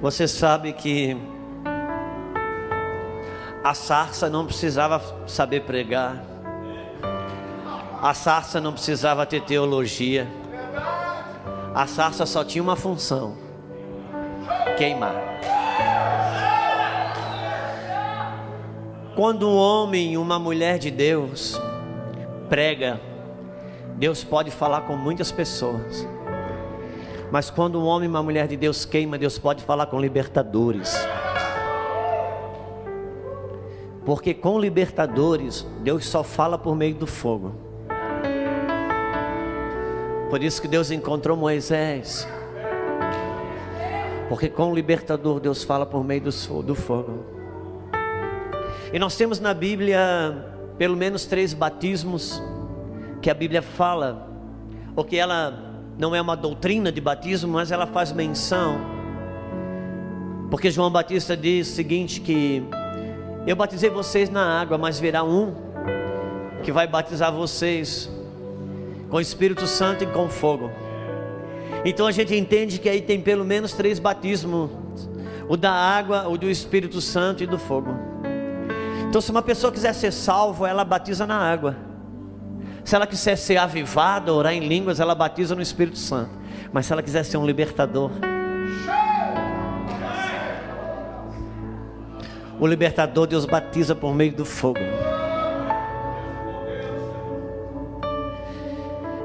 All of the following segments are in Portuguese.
Você sabe que a sarça não precisava saber pregar, a sarça não precisava ter teologia, a sarça só tinha uma função: queimar. Quando um homem, uma mulher de Deus prega, Deus pode falar com muitas pessoas. Mas quando um homem e uma mulher de Deus queima, Deus pode falar com libertadores. Porque com libertadores, Deus só fala por meio do fogo. Por isso que Deus encontrou Moisés. Porque com o libertador, Deus fala por meio do fogo. E nós temos na Bíblia pelo menos três batismos que a Bíblia fala, ou que ela não é uma doutrina de batismo, mas ela faz menção. Porque João Batista diz o seguinte que eu batizei vocês na água, mas virá um que vai batizar vocês com o Espírito Santo e com fogo. Então a gente entende que aí tem pelo menos três batismos: o da água, o do Espírito Santo e do fogo. Então, se uma pessoa quiser ser salvo, ela batiza na água. Se ela quiser ser avivada, orar em línguas, ela batiza no Espírito Santo. Mas se ela quiser ser um libertador, o libertador Deus batiza por meio do fogo.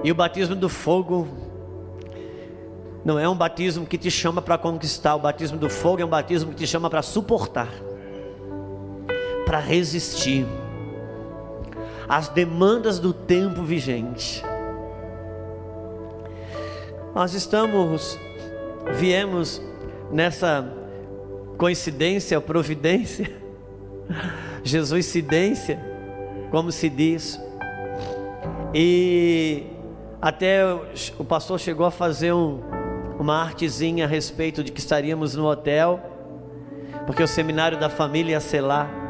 E o batismo do fogo não é um batismo que te chama para conquistar, o batismo do fogo é um batismo que te chama para suportar, para resistir as demandas do tempo vigente. Nós estamos, viemos nessa coincidência, providência, Jesuscidência, como se diz, e até o pastor chegou a fazer um, uma artezinha a respeito de que estaríamos no hotel, porque o seminário da família ia ser lá.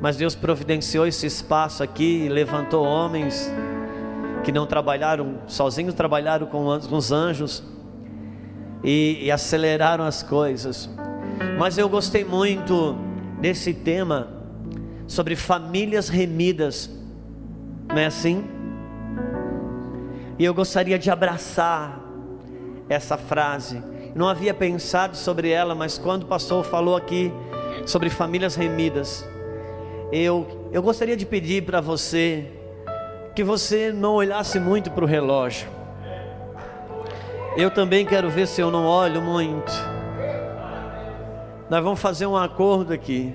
Mas Deus providenciou esse espaço aqui e levantou homens que não trabalharam sozinhos, trabalharam com os anjos e, e aceleraram as coisas. Mas eu gostei muito desse tema sobre famílias remidas, não é assim? E eu gostaria de abraçar essa frase. Não havia pensado sobre ela, mas quando o pastor falou aqui sobre famílias remidas, eu, eu gostaria de pedir para você que você não olhasse muito para o relógio. Eu também quero ver se eu não olho muito. Nós vamos fazer um acordo aqui.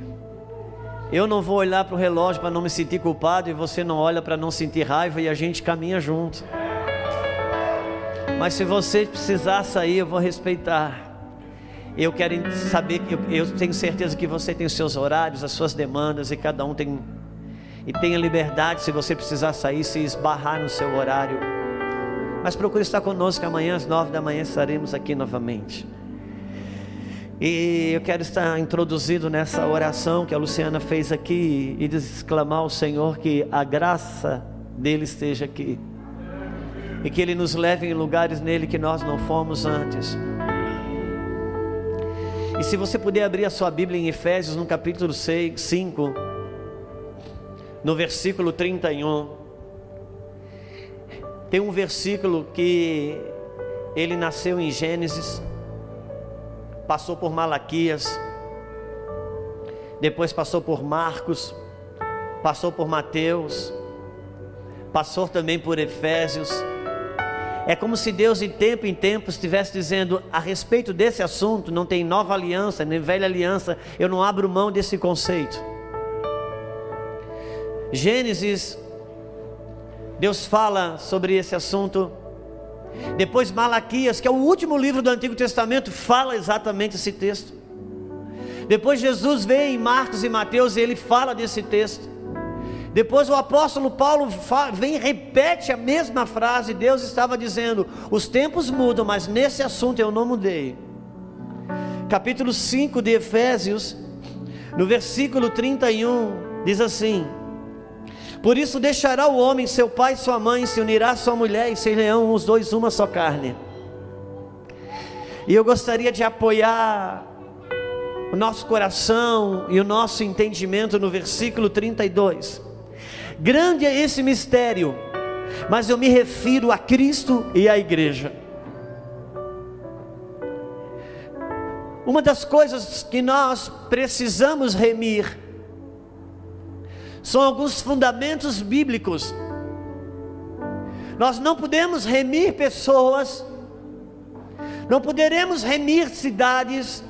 Eu não vou olhar para o relógio para não me sentir culpado e você não olha para não sentir raiva e a gente caminha junto. Mas se você precisar sair, eu vou respeitar. Eu quero saber eu, eu tenho certeza que você tem os seus horários, as suas demandas e cada um tem e tenha liberdade se você precisar sair, se esbarrar no seu horário. Mas procure estar conosco amanhã às nove da manhã estaremos aqui novamente. E eu quero estar introduzido nessa oração que a Luciana fez aqui e exclamar ao Senhor que a graça dele esteja aqui. E que ele nos leve em lugares nele que nós não fomos antes. E se você puder abrir a sua Bíblia em Efésios, no capítulo 6, 5, no versículo 31, tem um versículo que ele nasceu em Gênesis, passou por Malaquias, depois passou por Marcos, passou por Mateus, passou também por Efésios, é como se Deus de tempo em tempo estivesse dizendo a respeito desse assunto, não tem nova aliança, nem velha aliança, eu não abro mão desse conceito. Gênesis, Deus fala sobre esse assunto. Depois Malaquias, que é o último livro do Antigo Testamento, fala exatamente esse texto. Depois Jesus vem em Marcos e Mateus e ele fala desse texto. Depois o apóstolo Paulo vem e repete a mesma frase. Deus estava dizendo: os tempos mudam, mas nesse assunto eu não mudei. Capítulo 5 de Efésios, no versículo 31, diz assim: Por isso deixará o homem seu pai e sua mãe, se unirá a sua mulher e serão os dois uma só carne. E eu gostaria de apoiar o nosso coração e o nosso entendimento no versículo 32. Grande é esse mistério, mas eu me refiro a Cristo e à igreja. Uma das coisas que nós precisamos remir são alguns fundamentos bíblicos. Nós não podemos remir pessoas, não poderemos remir cidades,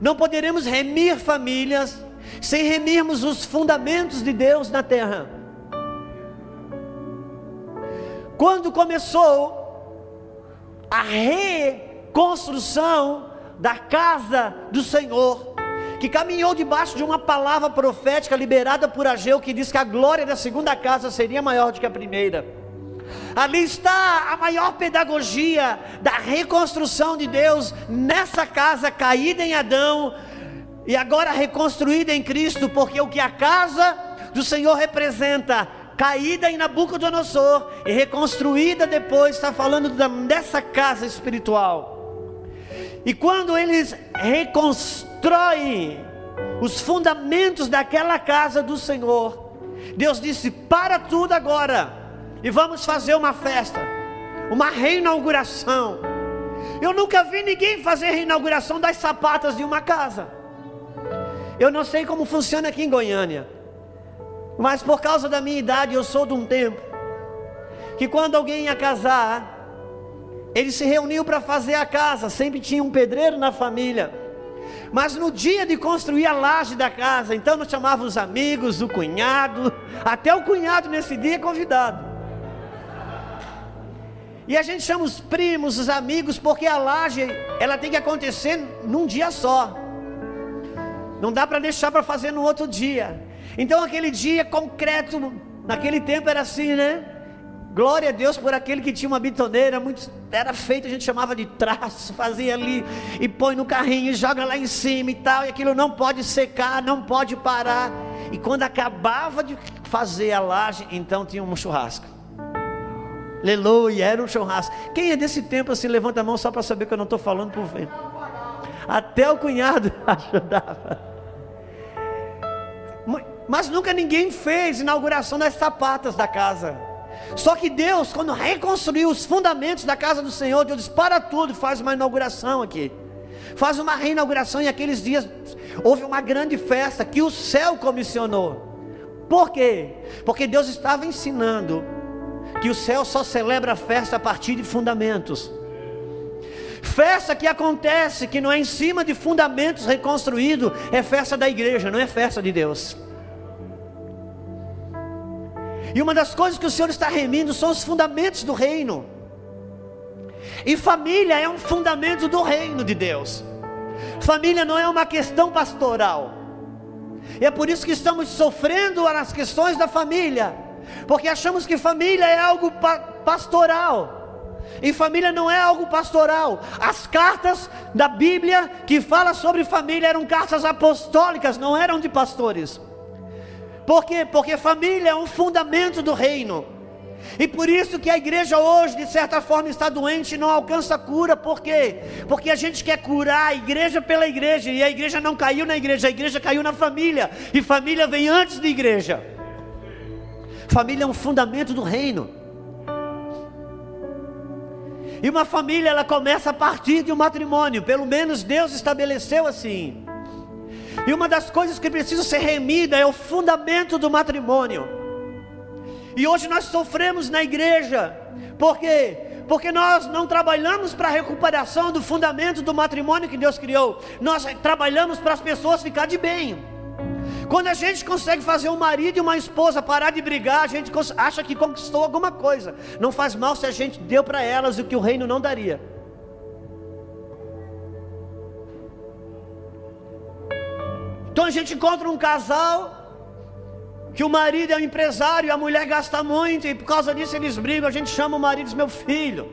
não poderemos remir famílias, sem remirmos os fundamentos de Deus na terra. Quando começou a reconstrução da casa do Senhor, que caminhou debaixo de uma palavra profética liberada por Ageu, que diz que a glória da segunda casa seria maior do que a primeira. Ali está a maior pedagogia da reconstrução de Deus nessa casa caída em Adão e agora reconstruída em Cristo, porque o que a casa do Senhor representa, caída em Nabucodonosor e reconstruída depois, está falando dessa casa espiritual. E quando eles reconstroem os fundamentos daquela casa do Senhor, Deus disse: para tudo agora, e vamos fazer uma festa, uma reinauguração. Eu nunca vi ninguém fazer reinauguração das sapatas de uma casa. Eu não sei como funciona aqui em Goiânia, mas por causa da minha idade, eu sou de um tempo que quando alguém ia casar, ele se reuniu para fazer a casa, sempre tinha um pedreiro na família. Mas no dia de construir a laje da casa, então nós chamávamos os amigos, o cunhado, até o cunhado nesse dia é convidado. E a gente chama os primos, os amigos, porque a laje ela tem que acontecer num dia só. Não dá para deixar para fazer no outro dia. Então aquele dia concreto, naquele tempo era assim, né? Glória a Deus por aquele que tinha uma bitoneira, muito, era feito, a gente chamava de traço, fazia ali e põe no carrinho e joga lá em cima e tal, e aquilo não pode secar, não pode parar. E quando acabava de fazer a laje, então tinha um churrasco. Aleluia, era um churrasco. Quem é desse tempo assim, levanta a mão só para saber que eu não estou falando por vento. Até o cunhado ajudava. Mas nunca ninguém fez inauguração das sapatas da casa. Só que Deus, quando reconstruiu os fundamentos da casa do Senhor, Deus disse: para tudo, faz uma inauguração aqui. Faz uma reinauguração e aqueles dias houve uma grande festa que o céu comissionou. Por quê? Porque Deus estava ensinando que o céu só celebra a festa a partir de fundamentos. Festa que acontece, que não é em cima de fundamentos reconstruídos, é festa da igreja, não é festa de Deus. E uma das coisas que o Senhor está remindo são os fundamentos do reino. E família é um fundamento do reino de Deus. Família não é uma questão pastoral. E é por isso que estamos sofrendo nas questões da família, porque achamos que família é algo pa pastoral. E família não é algo pastoral. As cartas da Bíblia que fala sobre família eram cartas apostólicas, não eram de pastores. Por quê? Porque família é um fundamento do reino. E por isso que a igreja hoje, de certa forma, está doente e não alcança cura. Por quê? Porque a gente quer curar a igreja pela igreja. E a igreja não caiu na igreja, a igreja caiu na família. E família vem antes da igreja. Família é um fundamento do reino. E uma família ela começa a partir de um matrimônio. Pelo menos Deus estabeleceu assim. E uma das coisas que precisa ser remida é o fundamento do matrimônio. E hoje nós sofremos na igreja. Por quê? Porque nós não trabalhamos para a recuperação do fundamento do matrimônio que Deus criou. Nós trabalhamos para as pessoas ficar de bem. Quando a gente consegue fazer um marido e uma esposa parar de brigar, a gente acha que conquistou alguma coisa. Não faz mal se a gente deu para elas o que o reino não daria. Então a gente encontra um casal que o marido é um empresário e a mulher gasta muito e por causa disso eles brigam. A gente chama o marido e diz: Meu filho,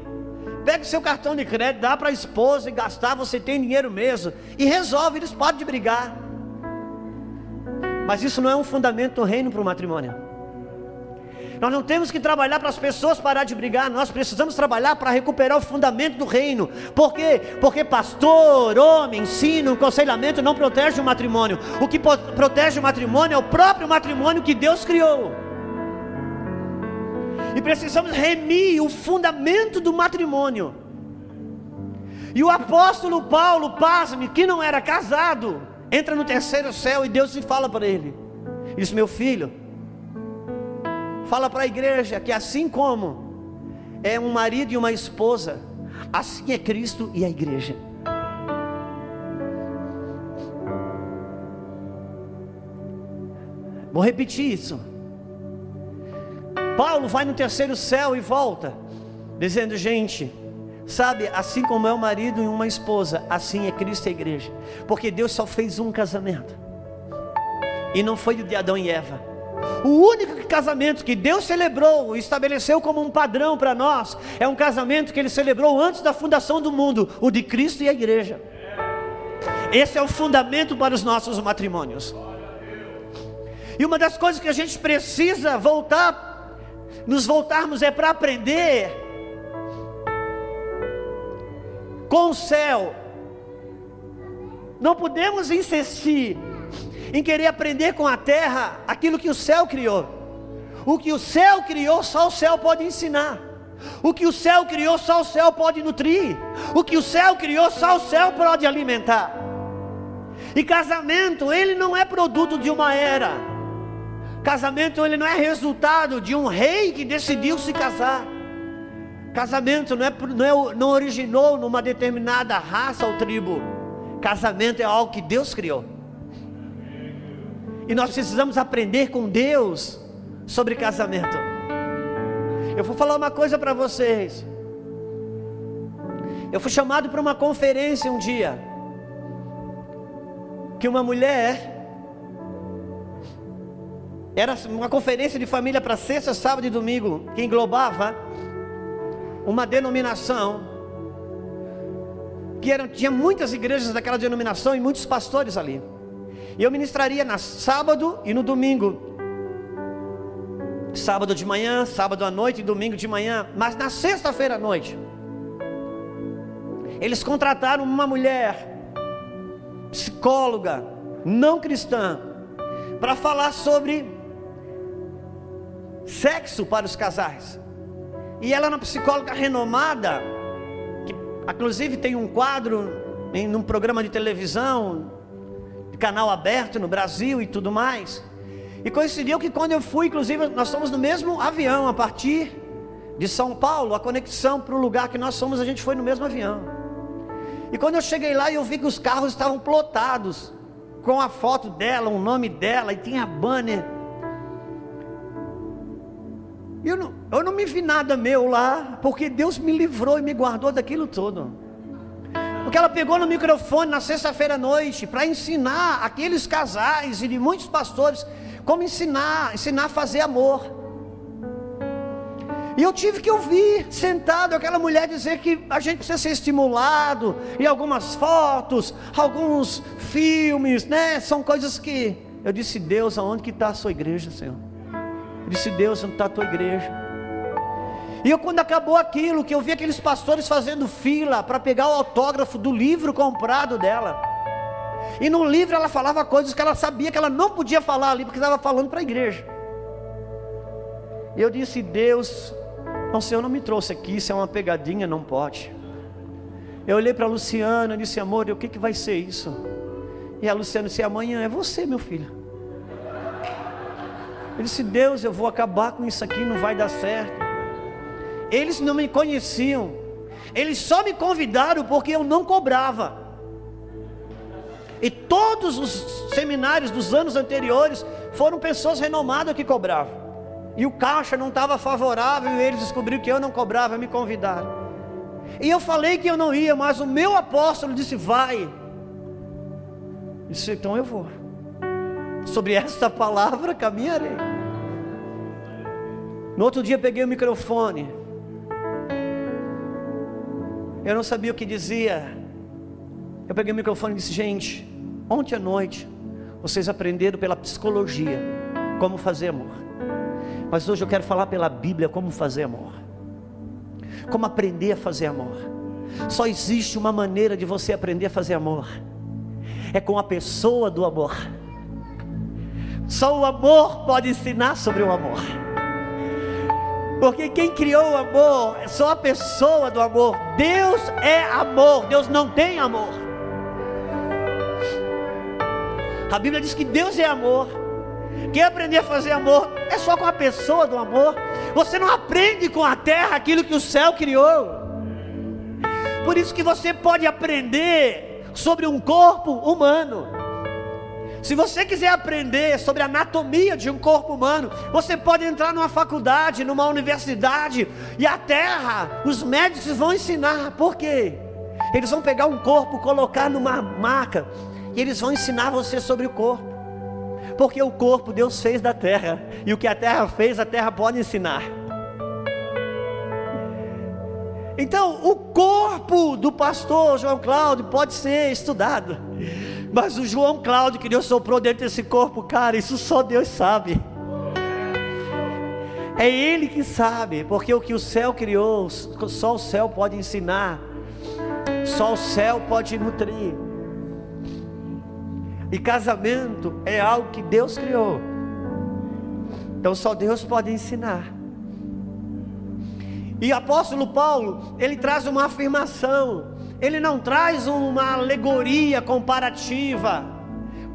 pega o seu cartão de crédito, dá para a esposa e gastar, você tem dinheiro mesmo. E resolve, eles podem de brigar. Mas isso não é um fundamento do reino para o matrimônio. Nós não temos que trabalhar para as pessoas parar de brigar, nós precisamos trabalhar para recuperar o fundamento do reino. Por quê? Porque pastor, homem, ensino, aconselhamento não protege o matrimônio. O que protege o matrimônio é o próprio matrimônio que Deus criou. E precisamos remir o fundamento do matrimônio. E o apóstolo Paulo, pasme, que não era casado, entra no terceiro céu e Deus se fala para ele: Diz, meu filho, fala para a igreja que assim como é um marido e uma esposa, assim é Cristo e a igreja. Vou repetir isso. Paulo vai no terceiro céu e volta, dizendo: gente, sabe, assim como é o marido e uma esposa, assim é Cristo e a igreja, porque Deus só fez um casamento, e não foi o de Adão e Eva. O único casamento que Deus celebrou estabeleceu como um padrão para nós é um casamento que Ele celebrou antes da fundação do mundo, o de Cristo e a igreja. Esse é o fundamento para os nossos matrimônios. E uma das coisas que a gente precisa voltar nos voltarmos é para aprender com o céu. Não podemos insistir em querer aprender com a terra aquilo que o céu criou. O que o céu criou, só o céu pode ensinar. O que o céu criou, só o céu pode nutrir. O que o céu criou, só o céu pode alimentar. E casamento, ele não é produto de uma era. Casamento ele não é resultado de um rei que decidiu se casar. Casamento não, é, não, é, não originou numa determinada raça ou tribo. Casamento é algo que Deus criou. E nós precisamos aprender com Deus sobre casamento. Eu vou falar uma coisa para vocês. Eu fui chamado para uma conferência um dia. Que uma mulher era uma conferência de família para sexta, sábado e domingo, que englobava uma denominação que era, tinha muitas igrejas daquela denominação e muitos pastores ali. E eu ministraria na sábado e no domingo. Sábado de manhã, sábado à noite e domingo de manhã, mas na sexta-feira à noite. Eles contrataram uma mulher psicóloga não cristã para falar sobre sexo para os casais. E ela é uma psicóloga renomada, que inclusive tem um quadro em um programa de televisão, canal aberto no Brasil e tudo mais. E coincidiu que quando eu fui, inclusive, nós estamos no mesmo avião a partir de São Paulo, a conexão para o lugar que nós somos, a gente foi no mesmo avião. E quando eu cheguei lá, eu vi que os carros estavam plotados com a foto dela, o nome dela e tinha banner eu não, eu não me vi nada meu lá, porque Deus me livrou e me guardou daquilo tudo. Porque ela pegou no microfone na sexta-feira à noite para ensinar aqueles casais e de muitos pastores como ensinar, ensinar a fazer amor. E eu tive que ouvir, sentado, aquela mulher dizer que a gente precisa ser estimulado, e algumas fotos, alguns filmes, né? São coisas que. Eu disse, Deus, aonde que está a sua igreja, Senhor? Eu disse: Deus, onde está a tua igreja? E eu, quando acabou aquilo, que eu vi aqueles pastores fazendo fila para pegar o autógrafo do livro comprado dela. E no livro ela falava coisas que ela sabia que ela não podia falar ali, porque estava falando para a igreja. E eu disse: Deus, o Senhor não me trouxe aqui, isso é uma pegadinha, não pode. Eu olhei para a Luciana e disse: Amor, o que, que vai ser isso? E a Luciana disse: Amanhã é você, meu filho. Eu disse: Deus, eu vou acabar com isso aqui, não vai dar certo. Eles não me conheciam, eles só me convidaram porque eu não cobrava. E todos os seminários dos anos anteriores foram pessoas renomadas que cobravam. E o caixa não estava favorável e eles descobriram que eu não cobrava, me convidaram. E eu falei que eu não ia, mas o meu apóstolo disse: Vai. Eu disse: Então eu vou sobre esta palavra caminharei. No outro dia peguei o microfone. Eu não sabia o que dizia. Eu peguei o microfone e disse: Gente, ontem à noite vocês aprenderam pela psicologia como fazer amor. Mas hoje eu quero falar pela Bíblia como fazer amor. Como aprender a fazer amor. Só existe uma maneira de você aprender a fazer amor. É com a pessoa do amor. Só o amor pode ensinar sobre o amor. Porque quem criou o amor é só a pessoa do amor. Deus é amor, Deus não tem amor. A Bíblia diz que Deus é amor. Quem aprender a fazer amor é só com a pessoa do amor. Você não aprende com a terra aquilo que o céu criou. Por isso que você pode aprender sobre um corpo humano. Se você quiser aprender sobre a anatomia de um corpo humano, você pode entrar numa faculdade, numa universidade, e a terra, os médicos vão ensinar. Por quê? Eles vão pegar um corpo, colocar numa maca, e eles vão ensinar você sobre o corpo. Porque o corpo Deus fez da terra, e o que a terra fez, a terra pode ensinar. Então, o corpo do pastor João Cláudio pode ser estudado. Mas o João Cláudio que Deus soprou dentro desse corpo, cara, isso só Deus sabe. É Ele que sabe, porque o que o céu criou, só o céu pode ensinar, só o céu pode nutrir. E casamento é algo que Deus criou, então só Deus pode ensinar. E apóstolo Paulo, ele traz uma afirmação ele não traz uma alegoria comparativa.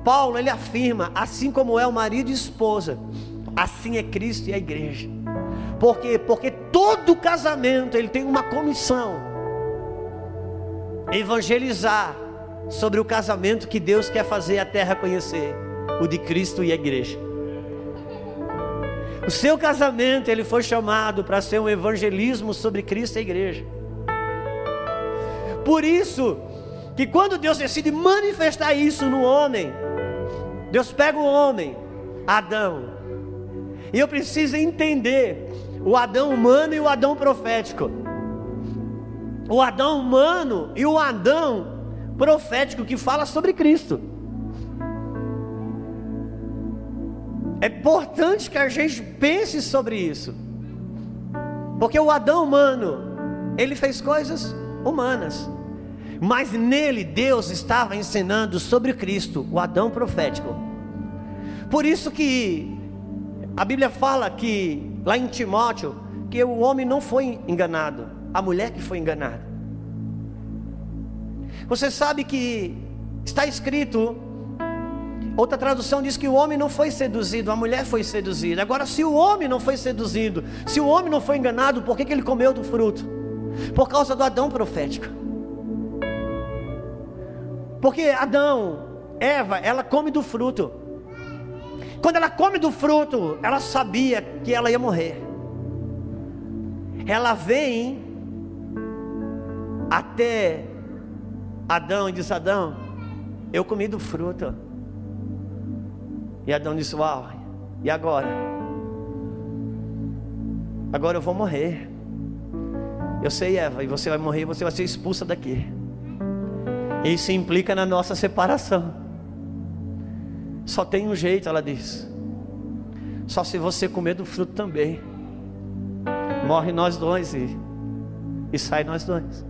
Paulo, ele afirma: assim como é o marido e esposa, assim é Cristo e a igreja. Por quê? Porque todo casamento ele tem uma comissão: evangelizar sobre o casamento que Deus quer fazer a terra conhecer, o de Cristo e a igreja. O seu casamento ele foi chamado para ser um evangelismo sobre Cristo e a igreja. Por isso, que quando Deus decide manifestar isso no homem, Deus pega o homem, Adão, e eu preciso entender o Adão humano e o Adão profético. O Adão humano e o Adão profético que fala sobre Cristo. É importante que a gente pense sobre isso. Porque o Adão humano, ele fez coisas humanas. Mas nele Deus estava ensinando sobre Cristo, o Adão profético. Por isso que a Bíblia fala que lá em Timóteo que o homem não foi enganado, a mulher que foi enganada. Você sabe que está escrito Outra tradução diz que o homem não foi seduzido, a mulher foi seduzida. Agora, se o homem não foi seduzido, se o homem não foi enganado, por que, que ele comeu do fruto? Por causa do Adão profético. Porque Adão, Eva, ela come do fruto. Quando ela come do fruto, ela sabia que ela ia morrer. Ela vem até Adão e diz: Adão, eu comi do fruto. E Adão disse: Uau, e agora? Agora eu vou morrer. Eu sei, Eva, e você vai morrer, você vai ser expulsa daqui. Isso implica na nossa separação. Só tem um jeito, ela diz. Só se você comer do fruto também. Morre nós dois e, e sai nós dois.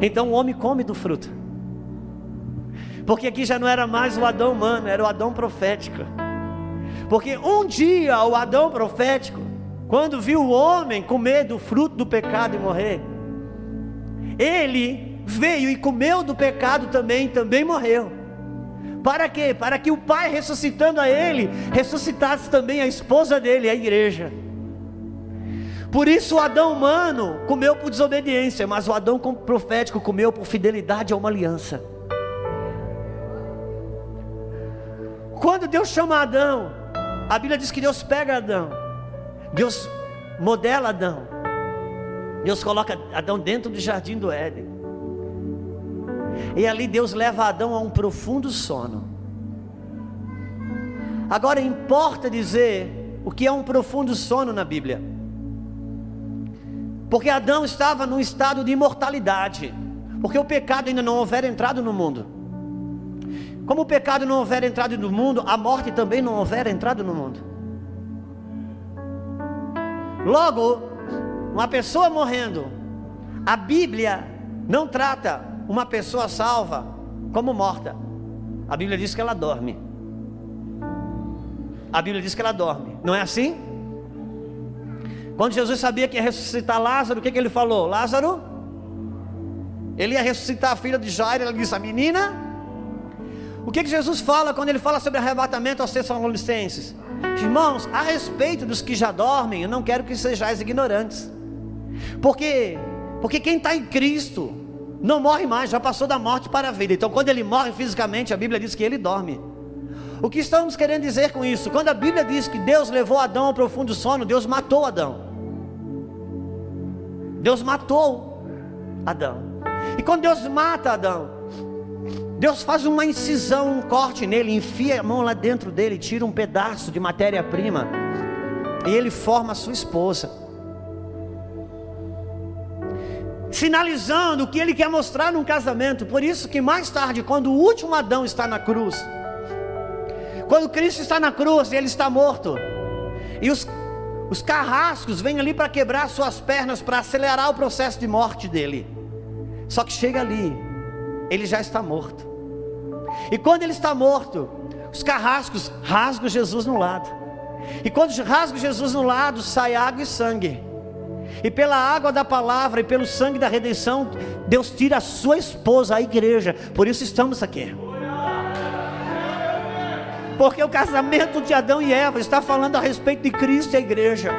Então o homem come do fruto. Porque aqui já não era mais o Adão humano, era o Adão profético. Porque um dia o Adão profético, quando viu o homem comer do fruto do pecado e morrer, ele veio e comeu do pecado também, também morreu. Para quê? Para que o Pai ressuscitando a ele, ressuscitasse também a esposa dele, a igreja. Por isso o Adão humano comeu por desobediência, mas o Adão profético comeu por fidelidade a uma aliança. Quando Deus chama Adão, a Bíblia diz que Deus pega Adão, Deus modela Adão, Deus coloca Adão dentro do jardim do Éden. E ali Deus leva Adão a um profundo sono. Agora importa dizer o que é um profundo sono na Bíblia. Porque Adão estava num estado de imortalidade. Porque o pecado ainda não houver entrado no mundo. Como o pecado não houver entrado no mundo, a morte também não houver entrado no mundo. Logo, uma pessoa morrendo, a Bíblia não trata uma pessoa salva como morta. A Bíblia diz que ela dorme. A Bíblia diz que ela dorme. Não é assim? Quando Jesus sabia que ia ressuscitar Lázaro, o que, que ele falou? Lázaro, ele ia ressuscitar a filha de Jairo. Ele disse: A menina. O que, que Jesus fala quando ele fala sobre arrebatamento aos Tessalonicenses? Irmãos, a respeito dos que já dormem, eu não quero que sejais ignorantes. Porque, porque quem está em Cristo não morre mais, já passou da morte para a vida. Então, quando ele morre fisicamente, a Bíblia diz que ele dorme. O que estamos querendo dizer com isso? Quando a Bíblia diz que Deus levou Adão ao profundo sono, Deus matou Adão. Deus matou Adão. E quando Deus mata Adão, Deus faz uma incisão, um corte nele, enfia a mão lá dentro dele, tira um pedaço de matéria-prima, e ele forma a sua esposa. Sinalizando o que ele quer mostrar num casamento. Por isso que mais tarde, quando o último Adão está na cruz, quando Cristo está na cruz, ele está morto. E os, os carrascos vêm ali para quebrar suas pernas, para acelerar o processo de morte dele. Só que chega ali, ele já está morto. E quando ele está morto, os carrascos rasgam Jesus no lado. E quando rasgam Jesus no lado, sai água e sangue. E pela água da palavra e pelo sangue da redenção, Deus tira a sua esposa, a igreja. Por isso estamos aqui. Porque o casamento de Adão e Eva está falando a respeito de Cristo e a igreja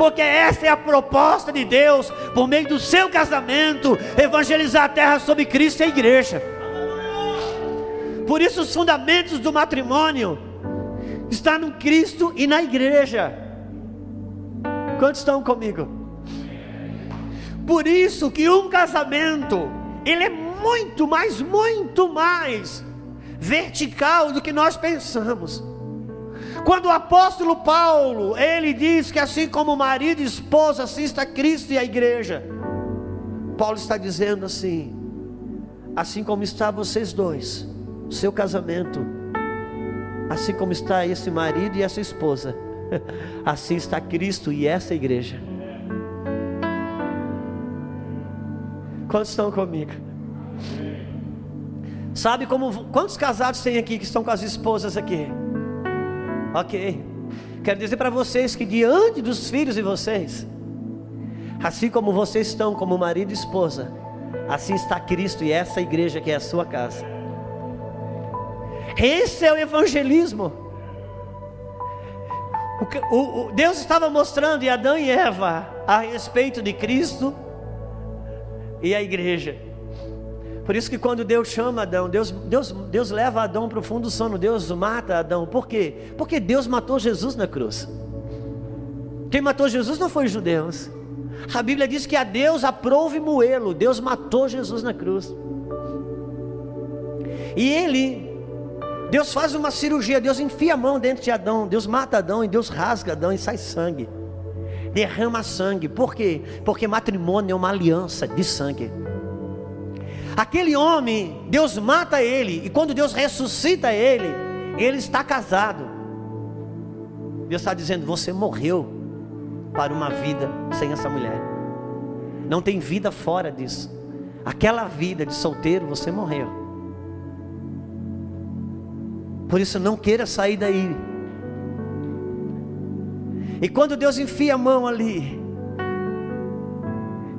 porque essa é a proposta de Deus, por meio do seu casamento, evangelizar a terra sobre Cristo e a igreja. Por isso, os fundamentos do matrimônio estão no Cristo e na igreja. Quantos estão comigo? Por isso que um casamento, ele é muito mais, muito mais vertical do que nós pensamos. Quando o apóstolo Paulo, ele diz que assim como marido e esposa, assim está Cristo e a igreja. Paulo está dizendo assim: assim como está vocês dois, seu casamento, assim como está esse marido e essa esposa, assim está Cristo e essa igreja. Quantos estão comigo? Sabe como quantos casados tem aqui que estão com as esposas aqui? Ok. Quero dizer para vocês que diante dos filhos de vocês, assim como vocês estão como marido e esposa, assim está Cristo e essa igreja que é a sua casa. Esse é o evangelismo. O, o, o, Deus estava mostrando em Adão e Eva a respeito de Cristo e a igreja. Por isso que quando Deus chama Adão, Deus, Deus, Deus leva Adão para o fundo do sono, Deus mata Adão. Por quê? Porque Deus matou Jesus na cruz. Quem matou Jesus não foi os judeus. A Bíblia diz que a Deus aprove moê-lo. Deus matou Jesus na cruz. E ele, Deus faz uma cirurgia, Deus enfia a mão dentro de Adão, Deus mata Adão e Deus rasga Adão e sai sangue. Derrama sangue. Por quê? Porque matrimônio é uma aliança de sangue. Aquele homem, Deus mata ele, e quando Deus ressuscita ele, ele está casado. Deus está dizendo: Você morreu para uma vida sem essa mulher. Não tem vida fora disso. Aquela vida de solteiro, você morreu. Por isso, não queira sair daí. E quando Deus enfia a mão ali,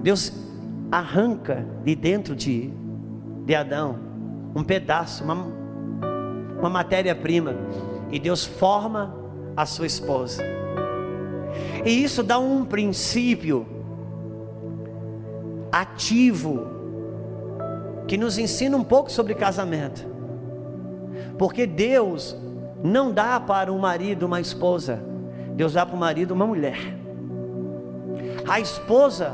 Deus arranca de dentro de de Adão, um pedaço, uma, uma matéria-prima, e Deus forma a sua esposa. E isso dá um princípio ativo que nos ensina um pouco sobre casamento. Porque Deus não dá para um marido uma esposa, Deus dá para o marido uma mulher. A esposa,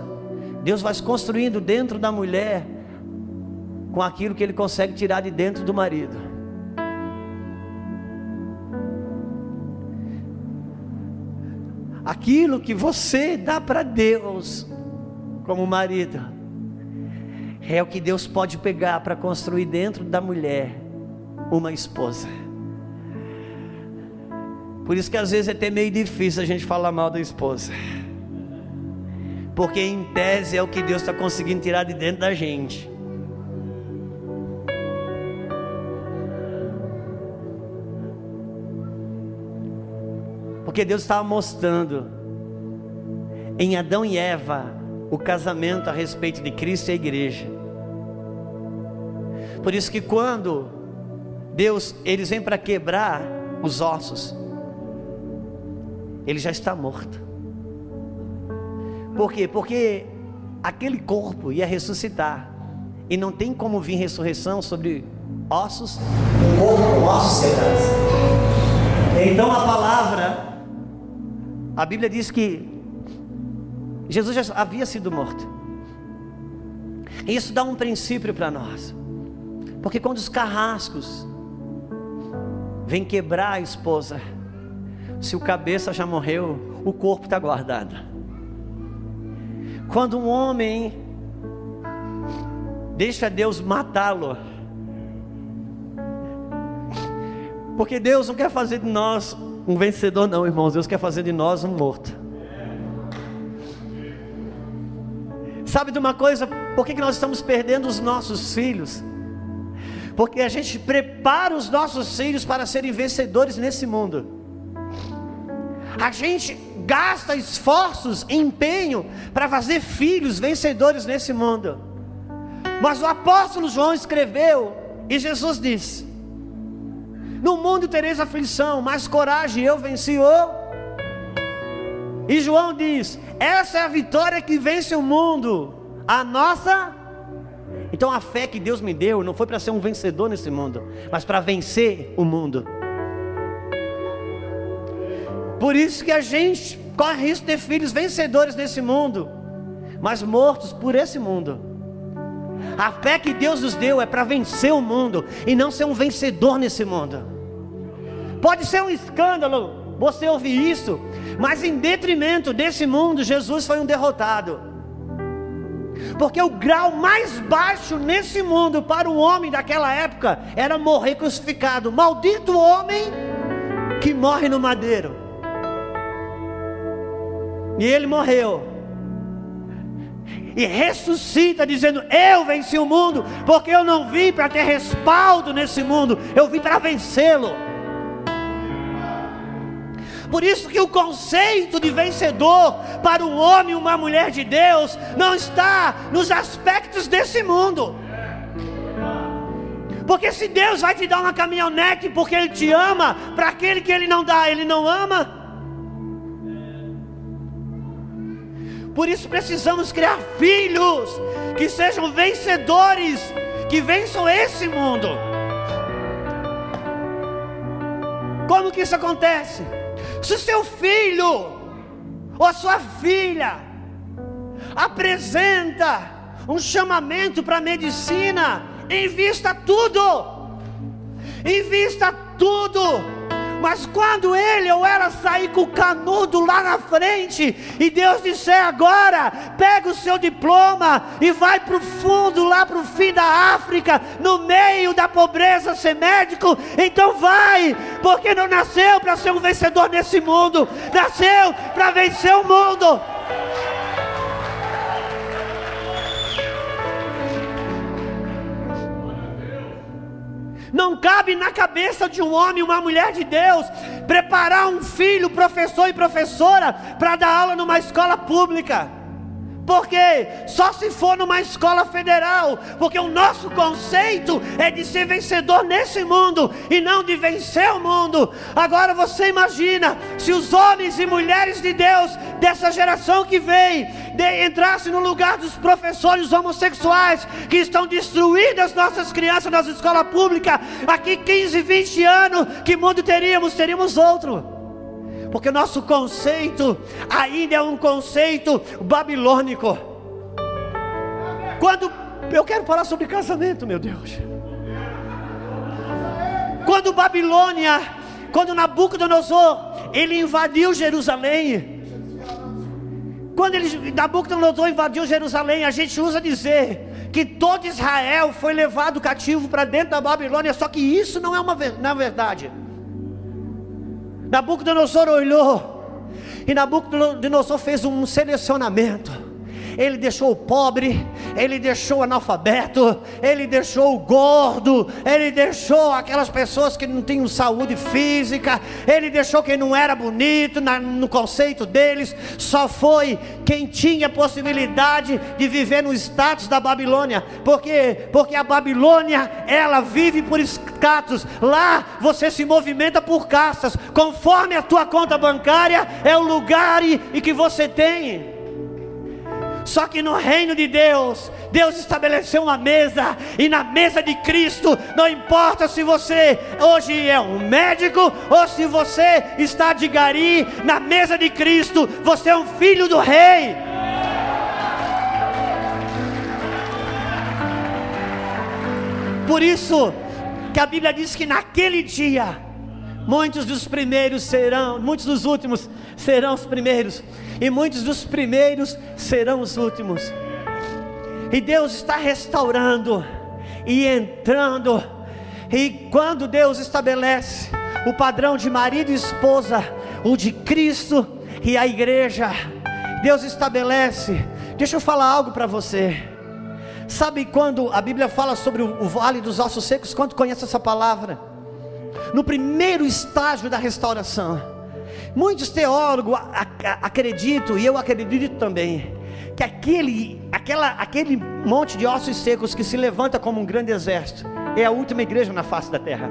Deus vai construindo dentro da mulher com aquilo que ele consegue tirar de dentro do marido. Aquilo que você dá para Deus como marido é o que Deus pode pegar para construir dentro da mulher uma esposa. Por isso que às vezes é até meio difícil a gente falar mal da esposa. porque em tese é o que Deus está conseguindo tirar de dentro da gente. Porque Deus estava mostrando em Adão e Eva o casamento a respeito de Cristo e a igreja. Por isso que quando Deus, eles vêm para quebrar os ossos, ele já está morto. Por quê? Porque aquele corpo ia ressuscitar. E não tem como vir ressurreição sobre ossos, um corpo com ossos. Então a palavra, a Bíblia diz que Jesus já havia sido morto. E isso dá um princípio para nós. Porque quando os carrascos vêm quebrar a esposa, se o cabeça já morreu, o corpo está guardado. Quando um homem deixa Deus matá-lo, porque Deus não quer fazer de nós um vencedor, não, irmãos, Deus quer fazer de nós um morto. Sabe de uma coisa? Por que, que nós estamos perdendo os nossos filhos? Porque a gente prepara os nossos filhos para serem vencedores nesse mundo a gente gasta esforços, empenho para fazer filhos vencedores nesse mundo. Mas o apóstolo João escreveu e Jesus disse: No mundo tereis aflição, mas coragem, eu venci o. E João diz: Essa é a vitória que vence o mundo, a nossa. Então a fé que Deus me deu não foi para ser um vencedor nesse mundo, mas para vencer o mundo. Por isso que a gente corre risco de ter filhos vencedores nesse mundo, mas mortos por esse mundo. A fé que Deus nos deu é para vencer o mundo e não ser um vencedor nesse mundo. Pode ser um escândalo você ouvir isso, mas em detrimento desse mundo, Jesus foi um derrotado. Porque o grau mais baixo nesse mundo para o homem daquela época era morrer crucificado. Maldito homem que morre no madeiro. E ele morreu. E ressuscita, dizendo: Eu venci o mundo, porque eu não vim para ter respaldo nesse mundo, eu vim para vencê-lo. Por isso que o conceito de vencedor para um homem e uma mulher de Deus não está nos aspectos desse mundo. Porque se Deus vai te dar uma caminhonete porque Ele te ama, para aquele que Ele não dá, Ele não ama. Por isso precisamos criar filhos que sejam vencedores, que vençam esse mundo. Como que isso acontece? Se o seu filho ou a sua filha apresenta um chamamento para a medicina, invista tudo. Invista tudo mas quando ele ou ela sair com o canudo lá na frente, e Deus disser agora, pega o seu diploma e vai para o fundo, lá para o fim da África, no meio da pobreza, ser médico, então vai, porque não nasceu para ser um vencedor nesse mundo, nasceu para vencer o mundo. Não cabe na cabeça de um homem, uma mulher de Deus, preparar um filho, professor e professora, para dar aula numa escola pública. Porque só se for numa escola federal, porque o nosso conceito é de ser vencedor nesse mundo e não de vencer o mundo. Agora você imagina se os homens e mulheres de Deus dessa geração que vem de, entrassem no lugar dos professores homossexuais que estão destruindo as nossas crianças nas escolas públicas. Aqui 15, 20 anos, que mundo teríamos? Teríamos outro porque o nosso conceito ainda é um conceito babilônico. Quando eu quero falar sobre casamento, meu Deus. Quando Babilônia, quando Nabucodonosor, ele invadiu Jerusalém. Quando ele, Nabucodonosor invadiu Jerusalém, a gente usa dizer que todo Israel foi levado cativo para dentro da Babilônia, só que isso não é uma na verdade. Nabucodonosor olhou e Nabucodonosor fez um selecionamento. Ele deixou o pobre, ele deixou o analfabeto, ele deixou o gordo, ele deixou aquelas pessoas que não tinham saúde física, ele deixou quem não era bonito na, no conceito deles, só foi quem tinha possibilidade de viver no status da Babilônia, porque porque a Babilônia ela vive por status, lá você se movimenta por castas, conforme a tua conta bancária é o lugar e, e que você tem. Só que no reino de Deus, Deus estabeleceu uma mesa, e na mesa de Cristo, não importa se você hoje é um médico ou se você está de gari, na mesa de Cristo, você é um filho do rei. Por isso que a Bíblia diz que naquele dia, muitos dos primeiros serão, muitos dos últimos serão os primeiros e muitos dos primeiros serão os últimos. E Deus está restaurando e entrando. E quando Deus estabelece o padrão de marido e esposa, o de Cristo e a igreja, Deus estabelece. Deixa eu falar algo para você. Sabe quando a Bíblia fala sobre o, vale dos ossos secos? Quanto conhece essa palavra? No primeiro estágio da restauração Muitos teólogos acreditam, e eu acredito também, que aquele, aquela, aquele monte de ossos secos que se levanta como um grande exército é a última igreja na face da terra.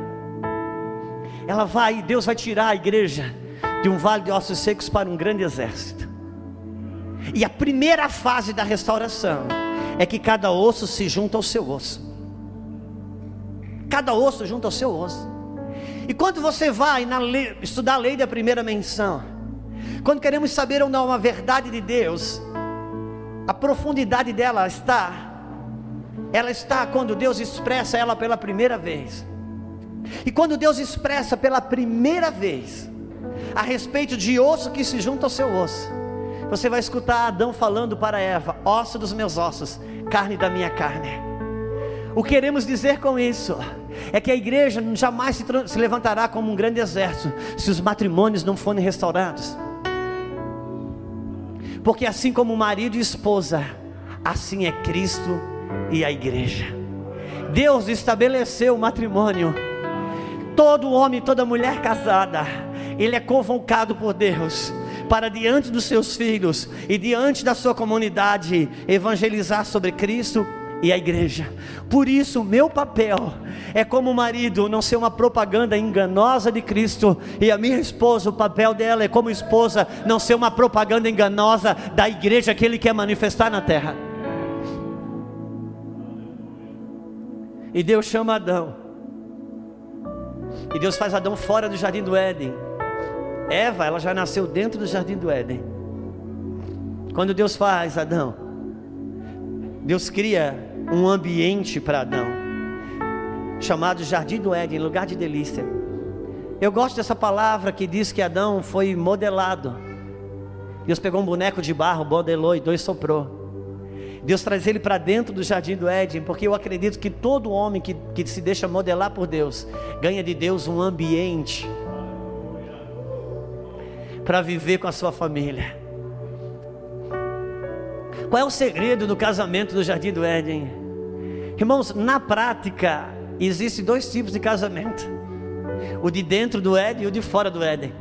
Ela vai, Deus vai tirar a igreja de um vale de ossos secos para um grande exército. E a primeira fase da restauração é que cada osso se junta ao seu osso. Cada osso junta ao seu osso. E quando você vai lei, estudar a lei da primeira menção, quando queremos saber ou não uma verdade de Deus, a profundidade dela está, ela está quando Deus expressa ela pela primeira vez. E quando Deus expressa pela primeira vez a respeito de osso que se junta ao seu osso, você vai escutar Adão falando para Eva: osso dos meus ossos, carne da minha carne. O que queremos dizer com isso? É que a igreja jamais se, se levantará como um grande exército se os matrimônios não forem restaurados. Porque assim como marido e esposa, assim é Cristo e a igreja. Deus estabeleceu o matrimônio. Todo homem, toda mulher casada, ele é convocado por Deus para diante dos seus filhos e diante da sua comunidade evangelizar sobre Cristo e a igreja. Por isso, meu papel é como marido não ser uma propaganda enganosa de Cristo, e a minha esposa, o papel dela é como esposa não ser uma propaganda enganosa da igreja que ele quer manifestar na terra. E Deus chama Adão. E Deus faz Adão fora do jardim do Éden. Eva, ela já nasceu dentro do jardim do Éden. Quando Deus faz Adão, Deus cria um ambiente para Adão, chamado Jardim do Éden, lugar de delícia. Eu gosto dessa palavra que diz que Adão foi modelado. Deus pegou um boneco de barro, modelou e dois soprou. Deus traz ele para dentro do jardim do Éden, porque eu acredito que todo homem que, que se deixa modelar por Deus, ganha de Deus um ambiente para viver com a sua família. Qual é o segredo do casamento do Jardim do Éden? Irmãos, na prática, existem dois tipos de casamento: o de dentro do Éden e o de fora do Éden.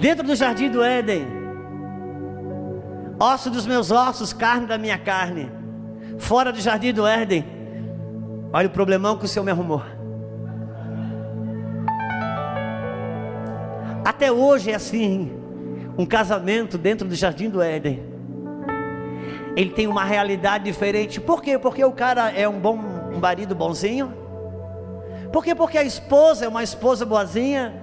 Dentro do Jardim do Éden, osso dos meus ossos, carne da minha carne. Fora do Jardim do Éden, olha o problemão que o Senhor me arrumou. Até hoje é assim, um casamento dentro do Jardim do Éden ele tem uma realidade diferente. Por quê? Porque o cara é um bom um marido bonzinho? Por quê? Porque a esposa é uma esposa boazinha?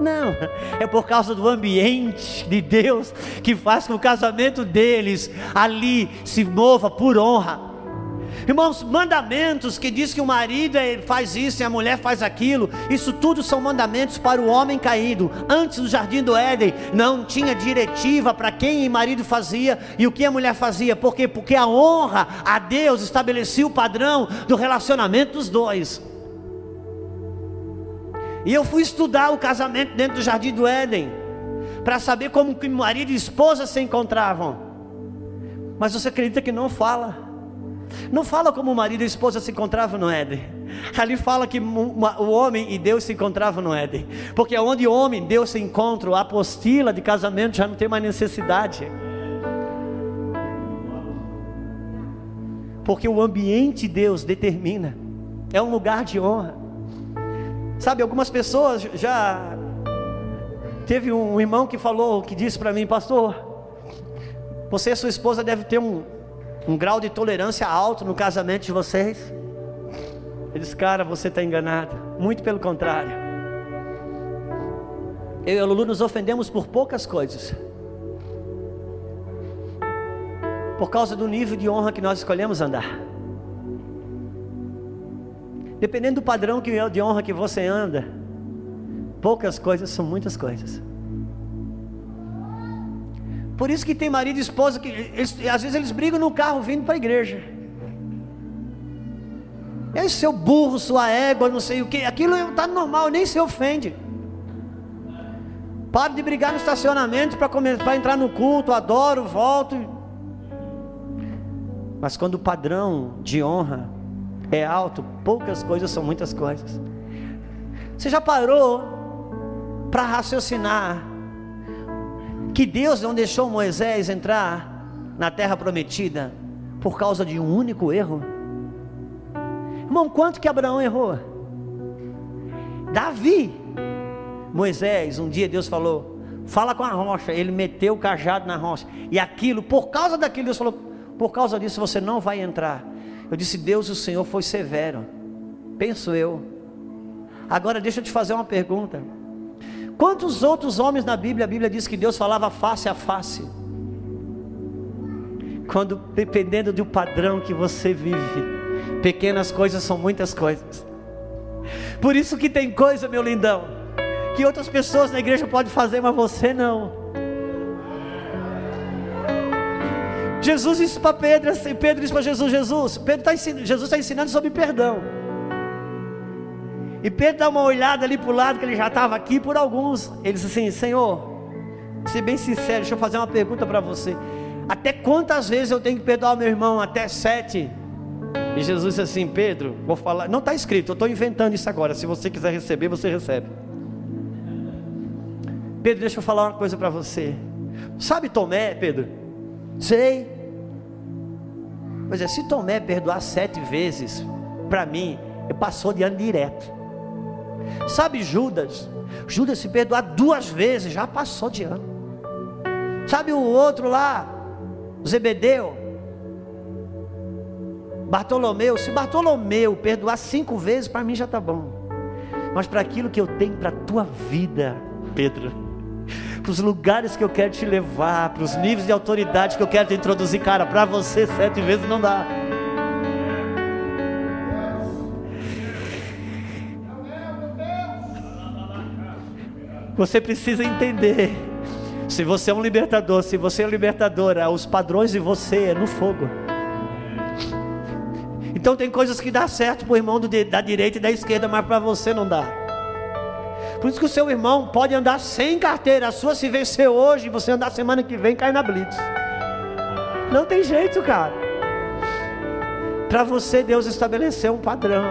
Não, é por causa do ambiente de Deus que faz com que o casamento deles ali se mova por honra. Irmãos, mandamentos que diz que o marido é, faz isso e a mulher faz aquilo, isso tudo são mandamentos para o homem caído. Antes do jardim do Éden, não tinha diretiva para quem o marido fazia e o que a mulher fazia. Por quê? Porque a honra a Deus estabelecia o padrão do relacionamento dos dois. E eu fui estudar o casamento dentro do jardim do Éden, para saber como que marido e esposa se encontravam. Mas você acredita que não fala. Não fala como o marido e a esposa se encontravam no Éden. Ali fala que o homem e Deus se encontravam no Éden. Porque onde o homem e Deus se encontram, a apostila de casamento já não tem mais necessidade. Porque o ambiente Deus determina. É um lugar de honra. Sabe, algumas pessoas já teve um irmão que falou, que disse para mim, pastor, você e sua esposa devem ter um, um grau de tolerância alto no casamento de vocês. Ele cara, você está enganado. Muito pelo contrário. Eu e a Lulu nos ofendemos por poucas coisas. Por causa do nível de honra que nós escolhemos andar. Dependendo do padrão de honra que você anda, poucas coisas são muitas coisas. Por isso que tem marido e esposa que eles, às vezes eles brigam no carro vindo para a igreja. É seu burro, sua égua, não sei o que. Aquilo está normal, nem se ofende. Para de brigar no estacionamento para entrar no culto, adoro, volto. Mas quando o padrão de honra é alto, poucas coisas são muitas coisas. Você já parou para raciocinar que Deus não deixou Moisés entrar na terra prometida por causa de um único erro? Irmão, quanto que Abraão errou? Davi, Moisés, um dia Deus falou: fala com a rocha. Ele meteu o cajado na rocha, e aquilo, por causa daquilo, Deus falou: por causa disso você não vai entrar. Eu disse: Deus, o Senhor foi severo, penso eu. Agora deixa eu te fazer uma pergunta. Quantos outros homens na Bíblia, a Bíblia diz que Deus falava face a face? Quando, dependendo do padrão que você vive, pequenas coisas são muitas coisas. Por isso que tem coisa, meu lindão, que outras pessoas na igreja podem fazer, mas você não. Jesus disse para Pedro, assim, Pedro disse para Jesus, Jesus, Pedro tá ensinando, Jesus está ensinando sobre perdão. E Pedro dá uma olhada ali para o lado, que ele já estava aqui por alguns. Ele disse assim: Senhor, ser bem sincero, deixa eu fazer uma pergunta para você. Até quantas vezes eu tenho que perdoar meu irmão? Até sete. E Jesus disse assim: Pedro, vou falar. Não está escrito, eu estou inventando isso agora. Se você quiser receber, você recebe. Pedro, deixa eu falar uma coisa para você. Sabe Tomé, Pedro? Sei. Pois é, se Tomé perdoar sete vezes, para mim, passou de ano direto. Sabe Judas? Judas se perdoar duas vezes, já passou de ano. Sabe o outro lá, Zebedeu? Bartolomeu, se Bartolomeu perdoar cinco vezes, para mim já está bom. Mas para aquilo que eu tenho para a tua vida, Pedro, para os lugares que eu quero te levar, para os níveis de autoridade que eu quero te introduzir, cara, para você sete vezes não dá. Você precisa entender. Se você é um libertador, se você é libertadora, os padrões de você é no fogo. Então tem coisas que dá certo para o irmão do, da direita e da esquerda, mas para você não dá. Por isso que o seu irmão pode andar sem carteira, a sua se vencer hoje, você andar semana que vem, cai na blitz. Não tem jeito, cara. Para você Deus estabeleceu um padrão.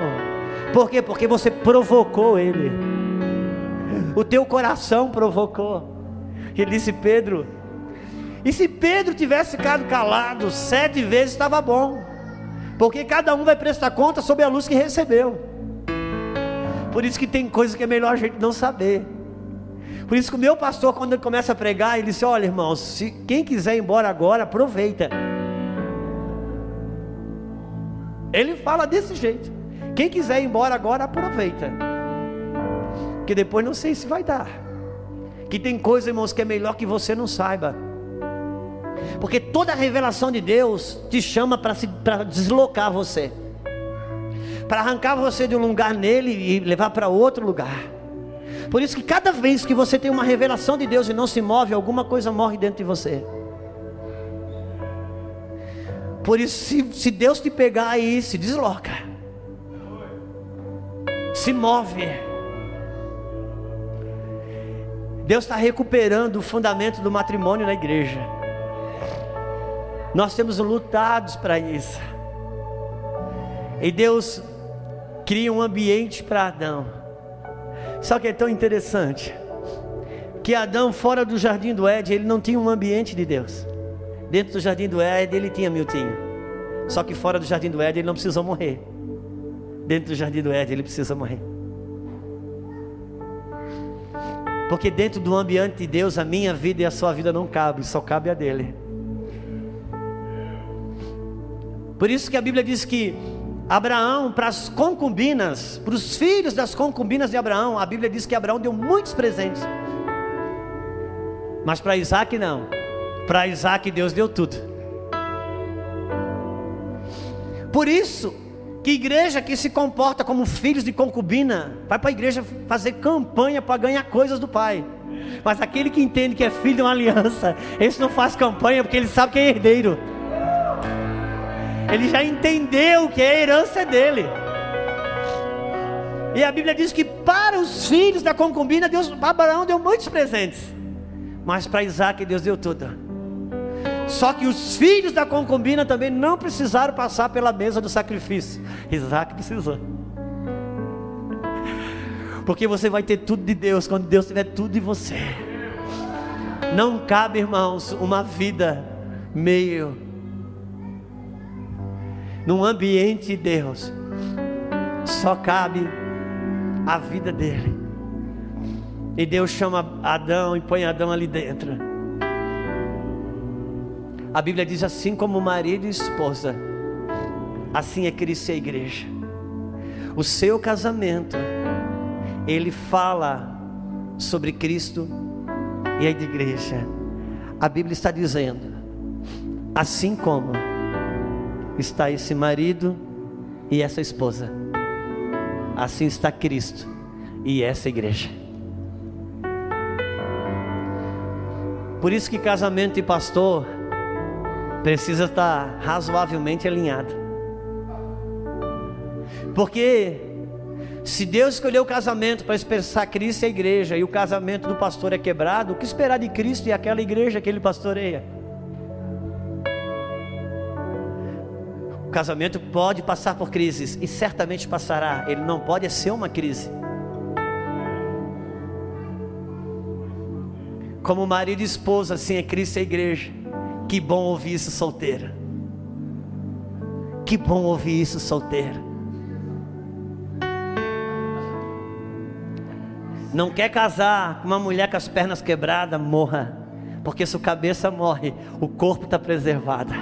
Por quê? Porque você provocou ele o teu coração provocou. Ele disse: Pedro, e se Pedro tivesse ficado calado sete vezes, estava bom, porque cada um vai prestar conta sobre a luz que recebeu. Por isso que tem coisas que é melhor a gente não saber. Por isso que o meu pastor, quando ele começa a pregar, ele disse: Olha, irmãos, se quem quiser ir embora agora, aproveita. Ele fala desse jeito. Quem quiser ir embora agora, aproveita que depois não sei se vai dar. Que tem coisa, irmãos, que é melhor que você não saiba. Porque toda a revelação de Deus te chama para deslocar você, para arrancar você de um lugar nele e levar para outro lugar. Por isso que cada vez que você tem uma revelação de Deus e não se move, alguma coisa morre dentro de você. Por isso, se, se Deus te pegar aí, se desloca, se move. Deus está recuperando o fundamento do matrimônio na igreja. Nós temos lutado para isso. E Deus cria um ambiente para Adão. Só que é tão interessante que Adão, fora do jardim do Éden, ele não tinha um ambiente de Deus. Dentro do jardim do Éden, ele tinha Miltinho. Só que fora do jardim do Éden, ele não precisou morrer. Dentro do jardim do Éden, ele precisa morrer. Porque dentro do ambiente de Deus, a minha vida e a sua vida não cabe, só cabe a dele. Por isso que a Bíblia diz que Abraão, para as concubinas, para os filhos das concubinas de Abraão, a Bíblia diz que Abraão deu muitos presentes. Mas para Isaac não. Para Isaac Deus deu tudo. Por isso que igreja que se comporta como filhos de concubina, vai para a igreja fazer campanha para ganhar coisas do pai. Mas aquele que entende que é filho de uma aliança, esse não faz campanha porque ele sabe que é herdeiro. Ele já entendeu que a herança é dele. E a Bíblia diz que para os filhos da concubina, Deus, Abraão deu muitos presentes. Mas para Isaac Deus deu tudo. Só que os filhos da concubina também não precisaram passar pela mesa do sacrifício. Isaac precisou. Porque você vai ter tudo de Deus quando Deus tiver tudo de você. Não cabe, irmãos, uma vida meio num ambiente de Deus. Só cabe a vida dele. E Deus chama Adão e põe Adão ali dentro. A Bíblia diz assim como marido e esposa, assim é Cristo e a igreja. O seu casamento, ele fala sobre Cristo e a igreja. A Bíblia está dizendo, assim como está esse marido e essa esposa, assim está Cristo e essa igreja. Por isso que casamento e pastor precisa estar razoavelmente alinhado. Porque se Deus escolheu o casamento para expressar Cristo e a igreja, e o casamento do pastor é quebrado, o que esperar de Cristo e aquela igreja que ele pastoreia? O casamento pode passar por crises, e certamente passará, ele não pode ser uma crise. Como marido e esposa, assim é Cristo e a igreja. Que bom ouvir isso solteira. Que bom ouvir isso solteira. Não quer casar com uma mulher com as pernas quebradas, morra. Porque se o cabeça morre, o corpo está preservado.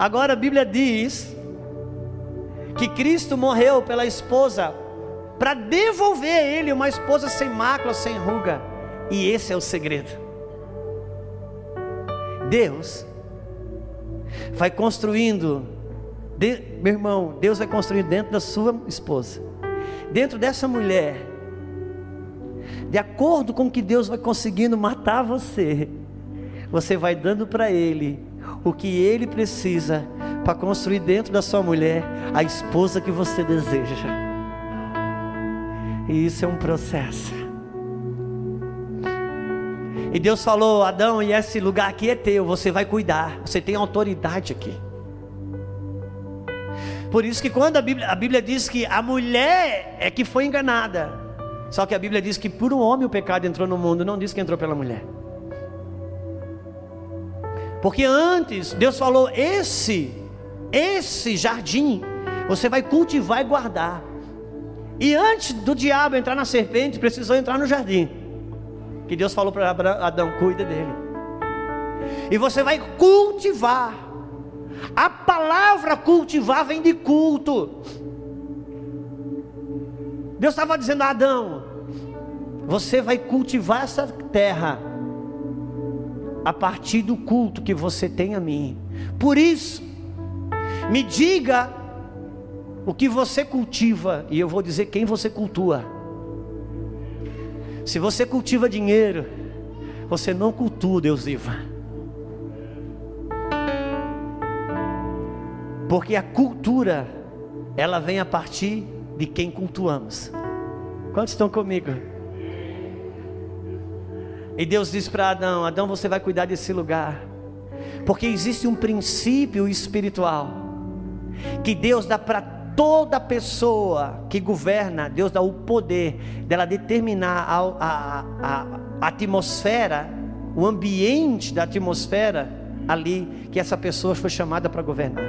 Agora a Bíblia diz que Cristo morreu pela esposa para devolver a ele uma esposa sem mácula, sem ruga. E esse é o segredo. Deus vai construindo, de, meu irmão, Deus vai construindo dentro da sua esposa, dentro dessa mulher, de acordo com que Deus vai conseguindo matar você, você vai dando para Ele o que Ele precisa para construir dentro da sua mulher a esposa que você deseja. E isso é um processo. E Deus falou: Adão, e esse lugar aqui é teu, você vai cuidar, você tem autoridade aqui. Por isso que quando a Bíblia, a Bíblia diz que a mulher é que foi enganada, só que a Bíblia diz que por um homem o pecado entrou no mundo, não diz que entrou pela mulher. Porque antes Deus falou: esse, esse jardim, você vai cultivar e guardar. E antes do diabo entrar na serpente, precisou entrar no jardim. Que Deus falou para Adão: cuida dele. E você vai cultivar. A palavra cultivar vem de culto. Deus estava dizendo a Adão: você vai cultivar essa terra a partir do culto que você tem a mim. Por isso, me diga o que você cultiva, e eu vou dizer quem você cultua. Se você cultiva dinheiro, você não cultua Deus vivo. Porque a cultura, ela vem a partir de quem cultuamos. Quantos estão comigo? E Deus diz para Adão: Adão, você vai cuidar desse lugar, porque existe um princípio espiritual que Deus dá para toda pessoa que governa, Deus dá o poder dela determinar a, a, a, a atmosfera, o ambiente da atmosfera ali que essa pessoa foi chamada para governar.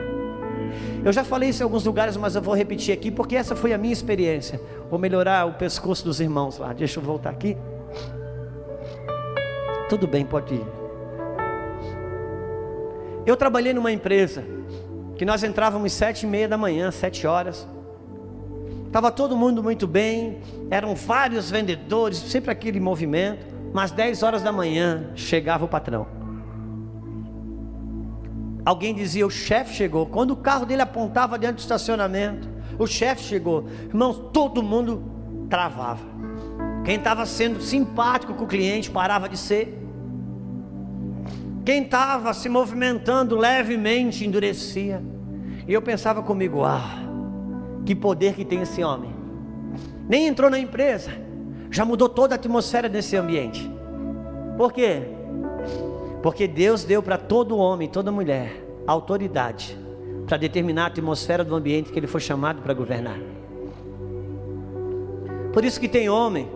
Eu já falei isso em alguns lugares, mas eu vou repetir aqui porque essa foi a minha experiência. Vou melhorar o pescoço dos irmãos lá. Deixa eu voltar aqui. Tudo bem, pode ir. Eu trabalhei numa empresa que nós entrávamos sete e meia da manhã, sete horas. Estava todo mundo muito bem, eram vários vendedores, sempre aquele movimento. Mas dez horas da manhã chegava o patrão. Alguém dizia: o chefe chegou. Quando o carro dele apontava dentro do estacionamento, o chefe chegou. Irmãos, todo mundo travava. Quem estava sendo simpático com o cliente parava de ser. Quem estava se movimentando levemente endurecia. E eu pensava comigo: ah, que poder que tem esse homem. Nem entrou na empresa, já mudou toda a atmosfera desse ambiente. Por quê? Porque Deus deu para todo homem, toda mulher, autoridade para determinar a atmosfera do ambiente que ele foi chamado para governar. Por isso que tem homem,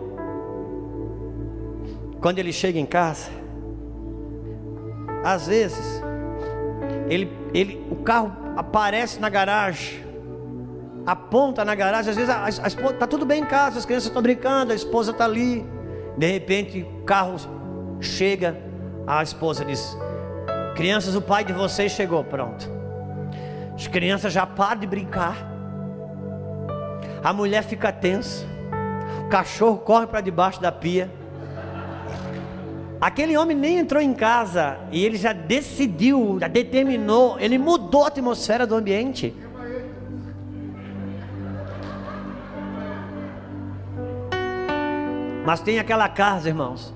quando ele chega em casa, às vezes, ele, ele, o carro aparece na garagem, aponta na garagem, às vezes a, a esposa está tudo bem em casa, as crianças estão brincando, a esposa está ali, de repente o carro chega, a esposa diz: Crianças, o pai de vocês chegou. Pronto. As crianças já param de brincar. A mulher fica tensa. O cachorro corre para debaixo da pia. Aquele homem nem entrou em casa e ele já decidiu, já determinou, ele mudou a atmosfera do ambiente. Mas tem aquela casa, irmãos,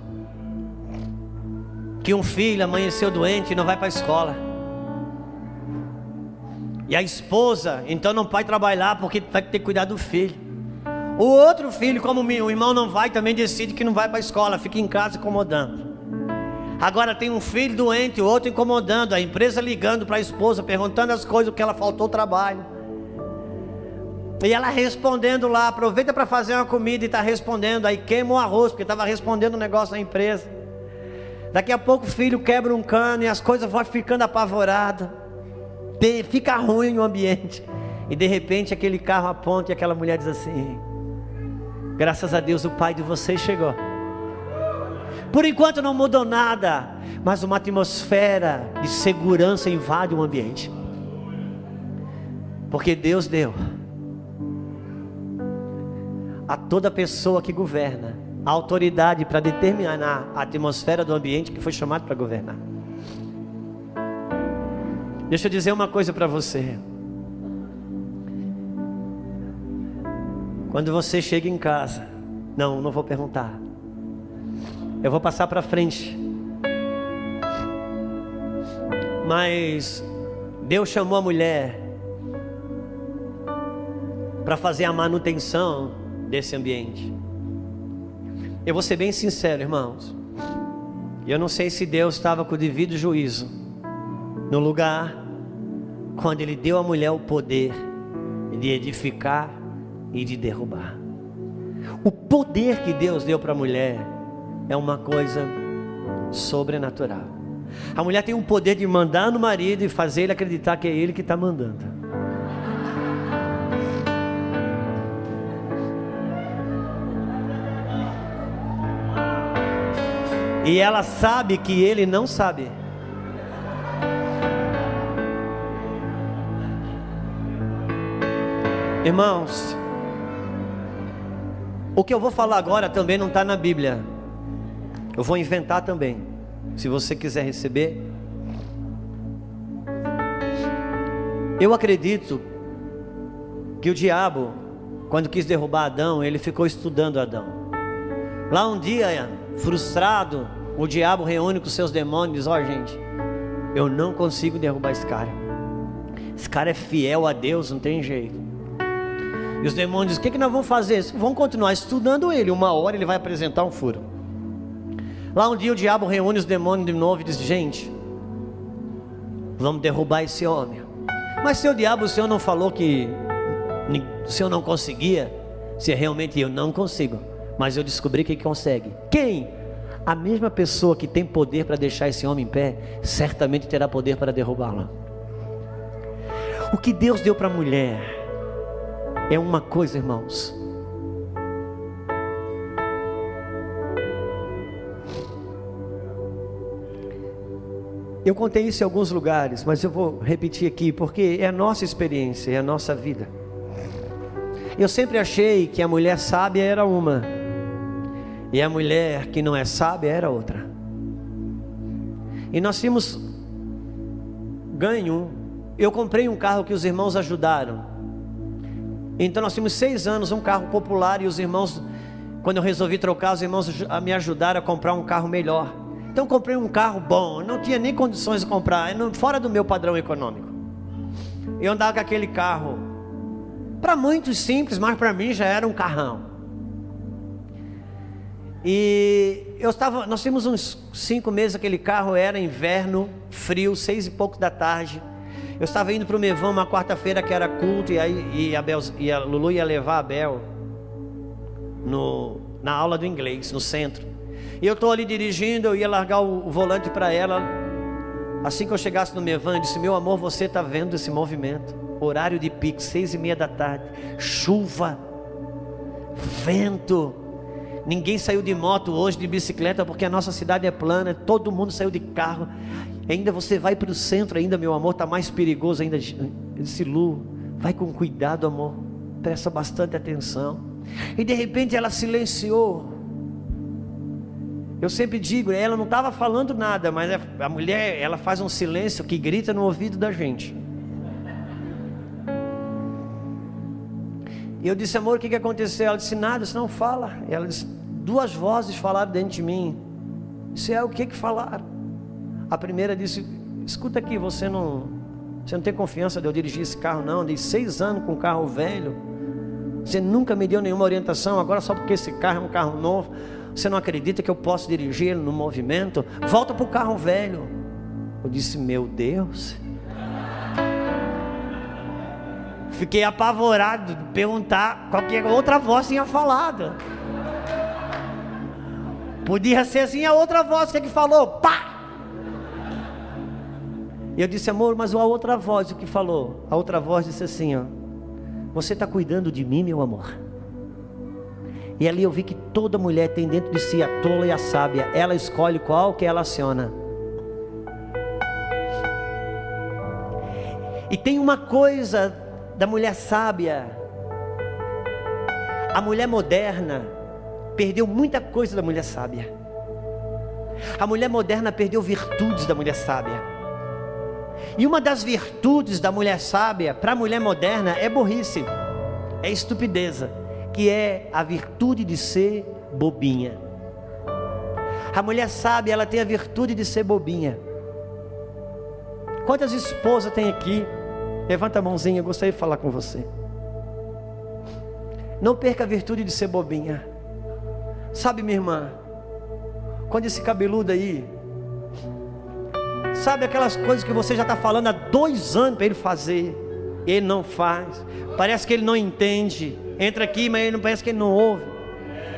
que um filho amanheceu doente e não vai para a escola. E a esposa, então não vai trabalhar porque vai ter que cuidar do filho. O outro filho, como o irmão não vai, também decide que não vai para a escola, fica em casa incomodando. Agora tem um filho doente, o outro incomodando, a empresa ligando para a esposa, perguntando as coisas, que ela faltou trabalho. E ela respondendo lá, aproveita para fazer uma comida e está respondendo, aí queima o arroz, porque estava respondendo um negócio na empresa. Daqui a pouco o filho quebra um cano e as coisas vão ficando apavoradas. Fica ruim o ambiente. E de repente aquele carro aponta e aquela mulher diz assim: Graças a Deus o pai de vocês chegou. Por enquanto não mudou nada, mas uma atmosfera de segurança invade o ambiente. Porque Deus deu a toda pessoa que governa a autoridade para determinar a atmosfera do ambiente que foi chamado para governar. Deixa eu dizer uma coisa para você. Quando você chega em casa, não, não vou perguntar. Eu vou passar para frente. Mas Deus chamou a mulher para fazer a manutenção desse ambiente. Eu vou ser bem sincero, irmãos. Eu não sei se Deus estava com o devido juízo no lugar quando Ele deu à mulher o poder de edificar e de derrubar. O poder que Deus deu para a mulher é uma coisa sobrenatural. A mulher tem o poder de mandar no marido e fazer ele acreditar que é ele que está mandando. E ela sabe que ele não sabe. Irmãos, o que eu vou falar agora também não está na Bíblia. Eu vou inventar também. Se você quiser receber. Eu acredito que o diabo, quando quis derrubar Adão, ele ficou estudando Adão. Lá um dia, frustrado, o diabo reúne com seus demônios e diz: Ó, oh, gente, eu não consigo derrubar esse cara. Esse cara é fiel a Deus, não tem jeito. E os demônios dizem: O que, que nós vamos fazer? Vamos continuar estudando ele. Uma hora ele vai apresentar um furo. Lá um dia o diabo reúne os demônios de novo e diz: Gente, vamos derrubar esse homem. Mas seu diabo, o senhor não falou que o senhor não conseguia? Se realmente eu não consigo, mas eu descobri que consegue. Quem? A mesma pessoa que tem poder para deixar esse homem em pé, certamente terá poder para derrubá-lo. O que Deus deu para a mulher é uma coisa, irmãos. Eu contei isso em alguns lugares, mas eu vou repetir aqui porque é a nossa experiência, é a nossa vida. Eu sempre achei que a mulher sábia era uma, e a mulher que não é sábia era outra. E nós tínhamos ganho. Eu comprei um carro que os irmãos ajudaram. Então nós tínhamos seis anos, um carro popular, e os irmãos, quando eu resolvi trocar, os irmãos me ajudaram a comprar um carro melhor. Então comprei um carro bom, não tinha nem condições de comprar, fora do meu padrão econômico. Eu andava com aquele carro, para muitos simples, mas para mim já era um carrão. E eu estava, nós tínhamos uns cinco meses aquele carro, era inverno, frio, seis e pouco da tarde. Eu estava indo para o Mevão uma quarta-feira que era culto e aí e a, Bel, e a Lulu ia levar a Bel no, na aula do inglês no centro. E eu estou ali dirigindo, eu ia largar o, volante para ela. Assim que eu chegasse no Mevan, eu disse: Meu amor, você está vendo esse movimento? Horário de pico, seis e meia da tarde, chuva, vento. Ninguém saiu de moto hoje, de bicicleta, porque a nossa cidade é plana, todo mundo saiu de carro. Ainda você vai para o centro, ainda, meu amor, está mais perigoso ainda. Eu disse, Lu, vai com cuidado, amor. Presta bastante atenção. E de repente ela silenciou. Eu sempre digo, ela não estava falando nada, mas a mulher, ela faz um silêncio que grita no ouvido da gente. E eu disse, amor, o que, que aconteceu? Ela disse, nada, você não fala. E ela disse, duas vozes falaram dentro de mim. Isso é o que que falaram? A primeira disse, escuta aqui, você não, você não tem confiança de eu dirigir esse carro não? Dei seis anos com um carro velho. Você nunca me deu nenhuma orientação, agora só porque esse carro é um carro novo. Você não acredita que eu posso dirigir no movimento? Volta para o carro velho. Eu disse, meu Deus. Fiquei apavorado de perguntar qualquer outra voz tinha falado. Podia ser assim a outra voz que, é que falou, pá! E eu disse, amor, mas a outra voz o que falou? A outra voz disse assim, ó. Você está cuidando de mim, meu amor? E ali eu vi que toda mulher tem dentro de si a tola e a sábia. Ela escolhe qual que ela aciona. E tem uma coisa da mulher sábia. A mulher moderna perdeu muita coisa da mulher sábia. A mulher moderna perdeu virtudes da mulher sábia. E uma das virtudes da mulher sábia para a mulher moderna é burrice, é estupideza que é a virtude de ser bobinha. A mulher sábia, ela tem a virtude de ser bobinha. Quantas esposas tem aqui? Levanta a mãozinha, eu gostaria de falar com você. Não perca a virtude de ser bobinha. Sabe, minha irmã, quando esse cabeludo aí, sabe aquelas coisas que você já está falando há dois anos para ele fazer, ele não faz, parece que ele não entende, entra aqui, mas ele não parece que ele não ouve.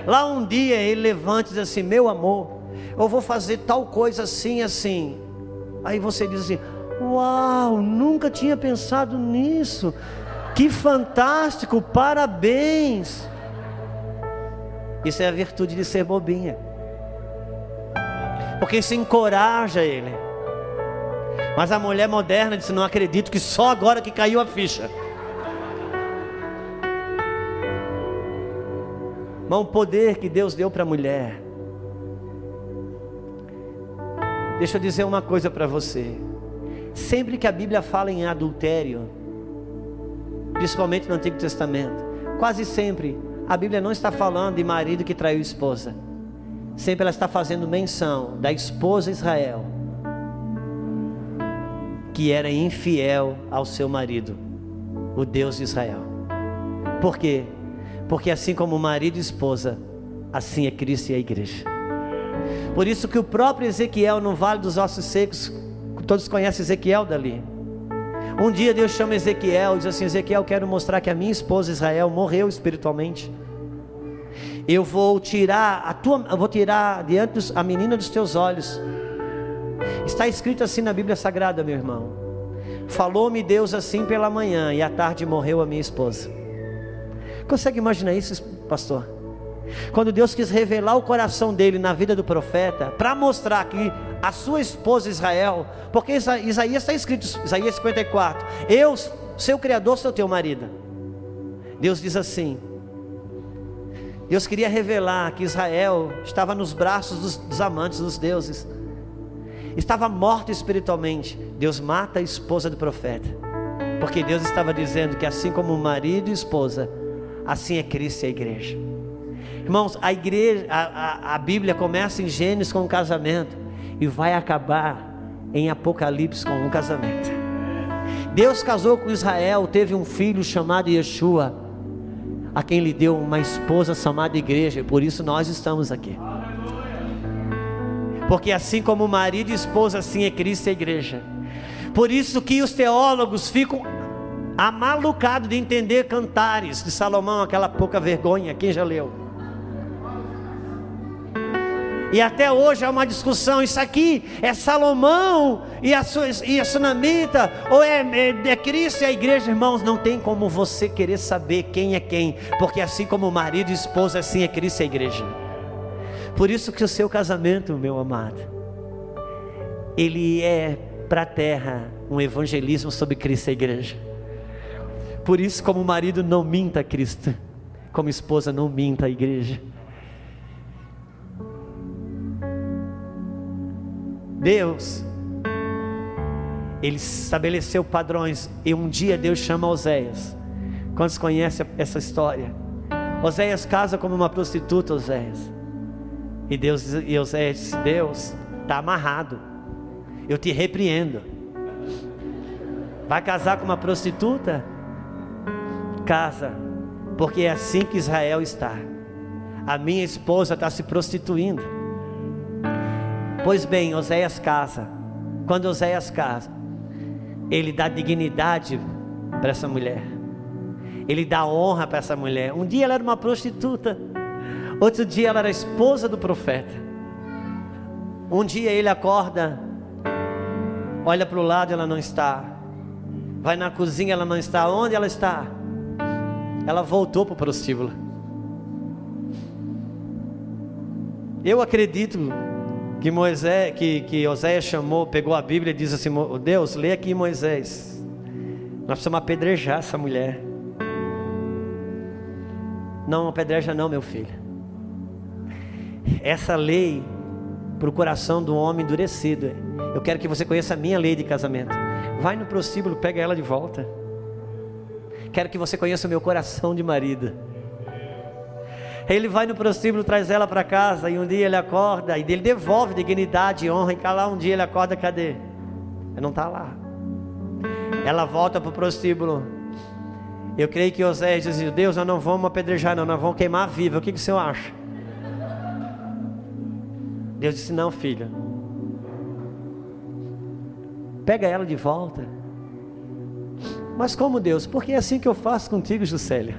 Lá um dia ele levanta e diz assim: Meu amor, eu vou fazer tal coisa assim, assim. Aí você diz assim: Uau, nunca tinha pensado nisso. Que fantástico, parabéns. Isso é a virtude de ser bobinha. Porque isso encoraja ele. Mas a mulher moderna disse: Não acredito que só agora que caiu a ficha. Mas o poder que Deus deu para a mulher. Deixa eu dizer uma coisa para você. Sempre que a Bíblia fala em adultério, principalmente no Antigo Testamento, quase sempre a Bíblia não está falando de marido que traiu esposa. Sempre ela está fazendo menção da esposa Israel, que era infiel ao seu marido, o Deus de Israel. Por quê? Porque assim como marido e esposa, assim é Cristo e a igreja. Por isso que o próprio Ezequiel no Vale dos Ossos Secos, todos conhecem Ezequiel dali. Um dia Deus chama Ezequiel e diz assim: Ezequiel, quero mostrar que a minha esposa Israel morreu espiritualmente. Eu vou tirar a tua, eu vou tirar diante dos, a menina dos teus olhos. Está escrito assim na Bíblia Sagrada, meu irmão. Falou-me Deus assim pela manhã e à tarde morreu a minha esposa. Consegue imaginar isso, pastor? Quando Deus quis revelar o coração dele na vida do profeta, para mostrar que a sua esposa Israel, porque Isaías está escrito, Isaías 54, eu, seu criador, sou teu marido. Deus diz assim: Deus queria revelar que Israel estava nos braços dos, dos amantes dos deuses, estava morto espiritualmente. Deus mata a esposa do profeta, porque Deus estava dizendo que assim como marido e esposa, assim é Cristo e a igreja. Irmãos, a igreja, a, a, a Bíblia começa em Gênesis com um casamento e vai acabar em Apocalipse com um casamento. Deus casou com Israel, teve um filho chamado Yeshua, a quem lhe deu uma esposa chamada igreja, por isso nós estamos aqui. Porque assim como marido e esposa, assim é Cristo e a igreja. Por isso que os teólogos ficam amalucados de entender cantares de Salomão, aquela pouca vergonha, quem já leu? E até hoje há uma discussão: isso aqui é Salomão e a, e a Sunamita, ou é, é, é Cristo e a igreja, irmãos? Não tem como você querer saber quem é quem, porque assim como marido e esposa, assim é Cristo e a igreja. Por isso que o seu casamento, meu amado, ele é para a terra um evangelismo sobre Cristo e a igreja. Por isso, como marido, não minta a Cristo, como esposa, não minta a igreja. Deus, Ele estabeleceu padrões, e um dia Deus chama Oséias. Quantos conhecem essa história? Oséias casa como uma prostituta, Oséias. E Deus e Oséias disse: Deus, está amarrado. Eu te repreendo. Vai casar com uma prostituta? Casa, porque é assim que Israel está. A minha esposa está se prostituindo. Pois bem, Oséias casa. Quando Oséias casa, ele dá dignidade para essa mulher. Ele dá honra para essa mulher. Um dia ela era uma prostituta. Outro dia ela era esposa do profeta. Um dia ele acorda, olha para o lado, ela não está. Vai na cozinha, ela não está. Onde ela está? Ela voltou para o prostíbulo. Eu acredito que Moisés, que, que Oséias chamou, pegou a Bíblia e disse assim: Deus, lê aqui Moisés. Nós precisamos apedrejar essa mulher. Não apedreja não, meu filho. Essa lei para o coração do homem endurecido. Eu quero que você conheça a minha lei de casamento. Vai no prostíbulo, pega ela de volta. Quero que você conheça o meu coração de marido. Ele vai no prostíbulo, traz ela para casa, e um dia ele acorda, e ele devolve dignidade, honra, e cá lá um dia ele acorda, cadê? Ele não está lá. Ela volta para o prostíbulo. Eu creio que José dizia, Deus, nós não vamos apedrejar, não, nós vamos queimar viva. O que, que o senhor acha? Deus disse, não, filha. Pega ela de volta. Mas como Deus? Porque é assim que eu faço contigo, Juscelia.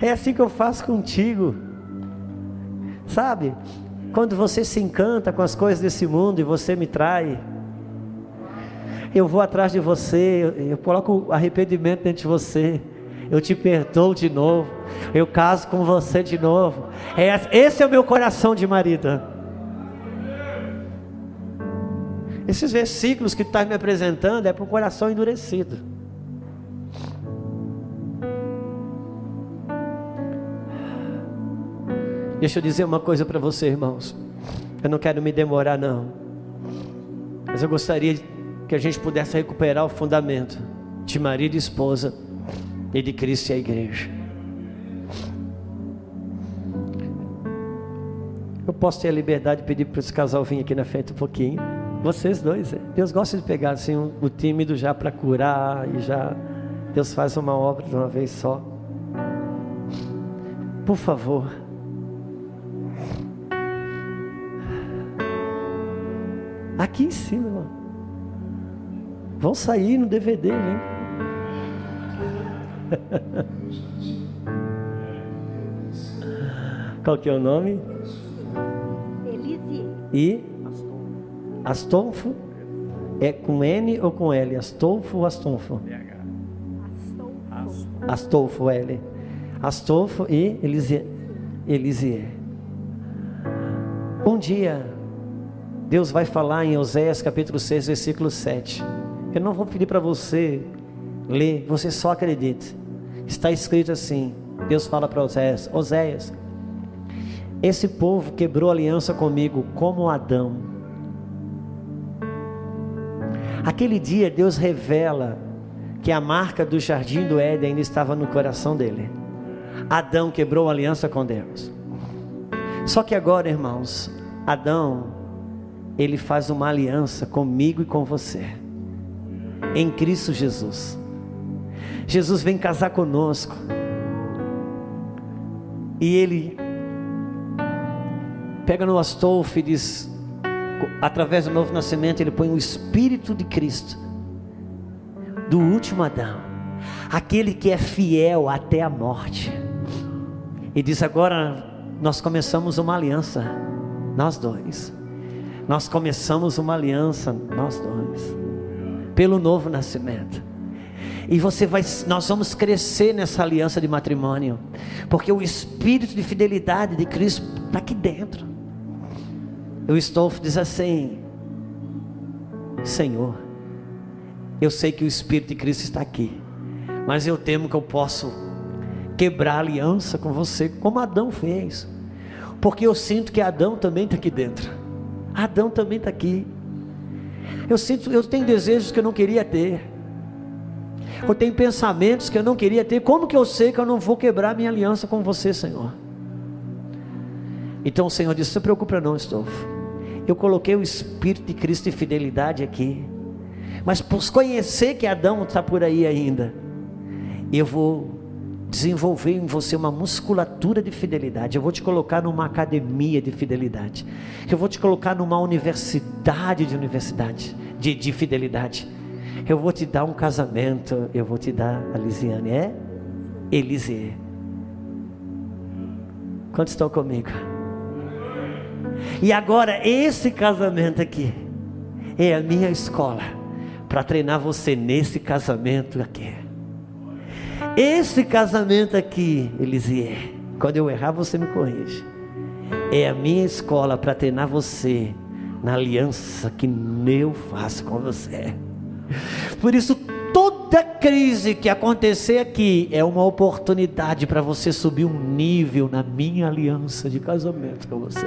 É assim que eu faço contigo. Sabe? Quando você se encanta com as coisas desse mundo e você me trai, eu vou atrás de você, eu coloco arrependimento dentro de você, eu te perdoo de novo, eu caso com você de novo. É, esse é o meu coração de marido. Esses versículos que tu está me apresentando é para o coração endurecido. Deixa eu dizer uma coisa para você, irmãos. Eu não quero me demorar, não. Mas eu gostaria que a gente pudesse recuperar o fundamento de marido e esposa e de Cristo e a igreja. Eu posso ter a liberdade de pedir para esse casal vir aqui na frente um pouquinho. Vocês dois. É. Deus gosta de pegar assim o tímido já para curar e já Deus faz uma obra de uma vez só. Por favor. Aqui em cima, irmão. Vão sair no DVD, hein? Qual que é o nome? Elise. E? Astolfo. É com N ou com L? Astolfo ou Astolfo? Astolfo. Astolfo, L. Astolfo e Elisier. Elisier. Um dia, Deus vai falar em Oséias capítulo 6, versículo 7. Eu não vou pedir para você ler, você só acredite. Está escrito assim: Deus fala para Oséias: Oséias, esse povo quebrou aliança comigo como Adão. Aquele dia Deus revela que a marca do jardim do Éden ainda estava no coração dele. Adão quebrou aliança com Deus. Só que agora, irmãos, Adão, ele faz uma aliança comigo e com você, em Cristo Jesus. Jesus vem casar conosco, e ele pega no Astolfo e diz: através do novo nascimento, ele põe o Espírito de Cristo, do último Adão, aquele que é fiel até a morte, e diz: agora nós começamos uma aliança nós dois. Nós começamos uma aliança, nós dois, pelo novo nascimento. E você vai, nós vamos crescer nessa aliança de matrimônio, porque o espírito de fidelidade de Cristo está aqui dentro. O Stolf diz assim: Senhor, eu sei que o Espírito de Cristo está aqui, mas eu temo que eu posso quebrar aliança com você, como Adão fez. Porque eu sinto que Adão também está aqui dentro. Adão também está aqui. Eu sinto, eu tenho desejos que eu não queria ter. Eu tenho pensamentos que eu não queria ter. Como que eu sei que eu não vou quebrar minha aliança com você, Senhor? Então o Senhor disse: Não se preocupe, não, Estofo. Eu coloquei o Espírito de Cristo e fidelidade aqui. Mas por conhecer que Adão está por aí ainda, eu vou desenvolver em você uma musculatura de fidelidade. Eu vou te colocar numa academia de fidelidade. Eu vou te colocar numa universidade de universidade de, de fidelidade. Eu vou te dar um casamento. Eu vou te dar a Lisiane. É Elise. Quantos estão comigo? E agora esse casamento aqui é a minha escola para treinar você nesse casamento aqui. Esse casamento aqui, Elisier, quando eu errar, você me corrige. É a minha escola para treinar você na aliança que eu faço com você. Por isso, toda crise que acontecer aqui é uma oportunidade para você subir um nível na minha aliança de casamento com você.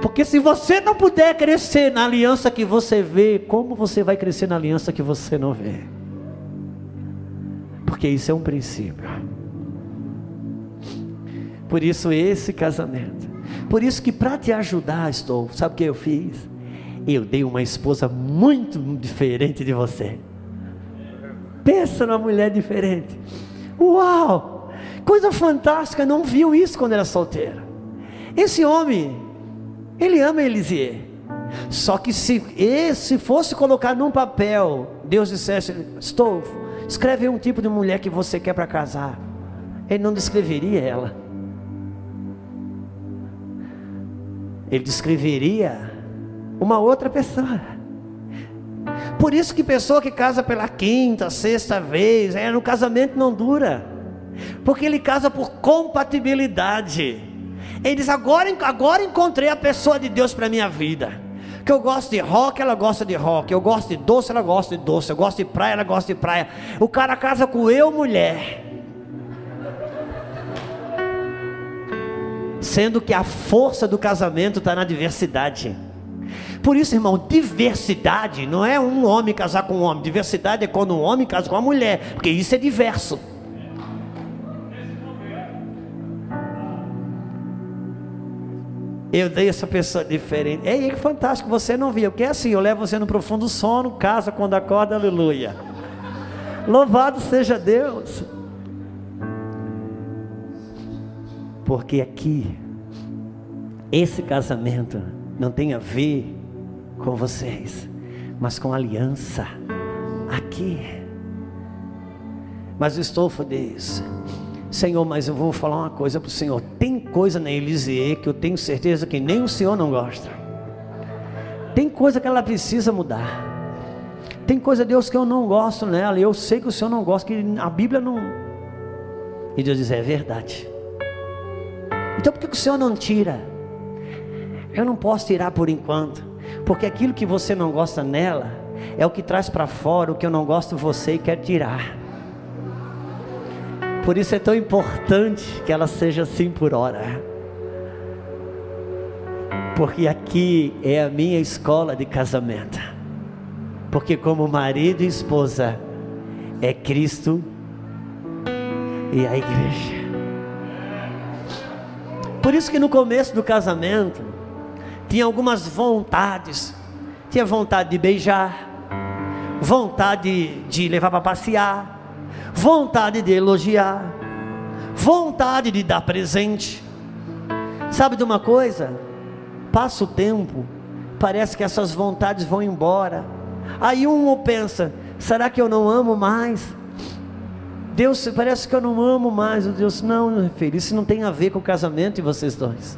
Porque se você não puder crescer na aliança que você vê, como você vai crescer na aliança que você não vê? porque isso é um princípio. Por isso esse casamento. Por isso que para te ajudar, estou, sabe o que eu fiz? Eu dei uma esposa muito diferente de você. Pensa numa mulher diferente. Uau! Coisa fantástica, não viu isso quando era solteira. Esse homem, ele ama Elisier. Só que se esse fosse colocar num papel, Deus dissesse: Estou, Escreve um tipo de mulher que você quer para casar. Ele não descreveria ela. Ele descreveria uma outra pessoa. Por isso que pessoa que casa pela quinta, sexta vez, é, no casamento não dura. Porque ele casa por compatibilidade. Ele diz: agora, agora encontrei a pessoa de Deus para minha vida que eu gosto de rock, ela gosta de rock. Eu gosto de doce, ela gosta de doce. Eu gosto de praia, ela gosta de praia. O cara casa com eu, mulher. Sendo que a força do casamento está na diversidade. Por isso, irmão, diversidade não é um homem casar com um homem. Diversidade é quando um homem casa com uma mulher, porque isso é diverso. Eu dei essa pessoa diferente. Ei, que fantástico, você não viu. Porque é assim, eu levo você no profundo sono, casa quando acorda, aleluia. Louvado seja Deus. Porque aqui, esse casamento não tem a ver com vocês, mas com aliança aqui. Mas o Estofo diz: Senhor, mas eu vou falar uma coisa para o Senhor. Tem coisa na Elisier que eu tenho certeza que nem o Senhor não gosta. Tem coisa que ela precisa mudar. Tem coisa, Deus, que eu não gosto nela. E eu sei que o Senhor não gosta, que a Bíblia não. E Deus diz: é verdade. Então por que o Senhor não tira? Eu não posso tirar por enquanto. Porque aquilo que você não gosta nela é o que traz para fora o que eu não gosto você e quer tirar. Por isso é tão importante que ela seja assim por hora. Porque aqui é a minha escola de casamento. Porque como marido e esposa é Cristo e a igreja. Por isso que no começo do casamento tinha algumas vontades. Tinha vontade de beijar, vontade de levar para passear, vontade de elogiar, vontade de dar presente. Sabe de uma coisa? Passa o tempo, parece que essas vontades vão embora. Aí um pensa: será que eu não amo mais? Deus, parece que eu não amo mais. O Deus, não, meu filho, isso não tem a ver com o casamento de vocês dois.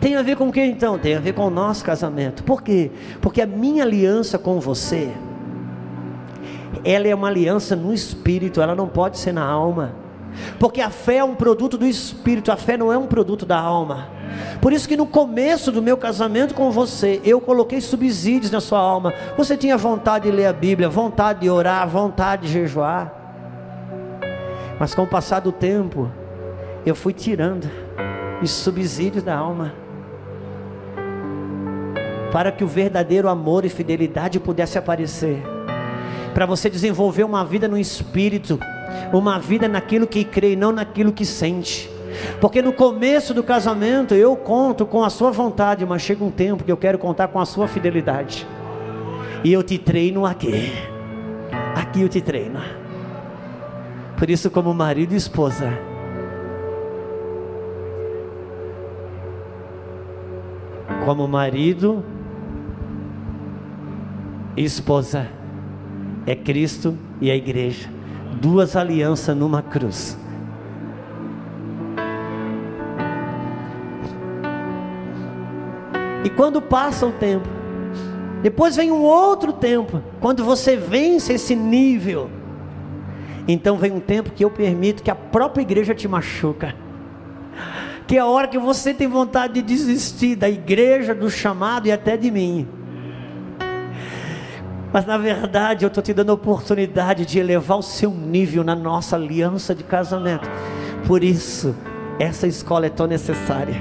Tem a ver com o que então? Tem a ver com o nosso casamento. Por quê? Porque a minha aliança com você ela é uma aliança no espírito, ela não pode ser na alma. Porque a fé é um produto do espírito, a fé não é um produto da alma. Por isso que no começo do meu casamento com você, eu coloquei subsídios na sua alma. Você tinha vontade de ler a Bíblia, vontade de orar, vontade de jejuar. Mas com o passar do tempo, eu fui tirando os subsídios da alma. Para que o verdadeiro amor e fidelidade pudesse aparecer para você desenvolver uma vida no espírito, uma vida naquilo que crê e não naquilo que sente. Porque no começo do casamento eu conto com a sua vontade, mas chega um tempo que eu quero contar com a sua fidelidade. E eu te treino aqui. Aqui eu te treino. Por isso, como marido e esposa, como marido e esposa, é Cristo e a igreja. Duas alianças numa cruz. E quando passa o tempo, depois vem um outro tempo, quando você vence esse nível, então vem um tempo que eu permito que a própria igreja te machuca. Que é a hora que você tem vontade de desistir da igreja, do chamado e até de mim. Mas na verdade eu estou te dando a oportunidade de elevar o seu nível na nossa aliança de casamento. Por isso, essa escola é tão necessária.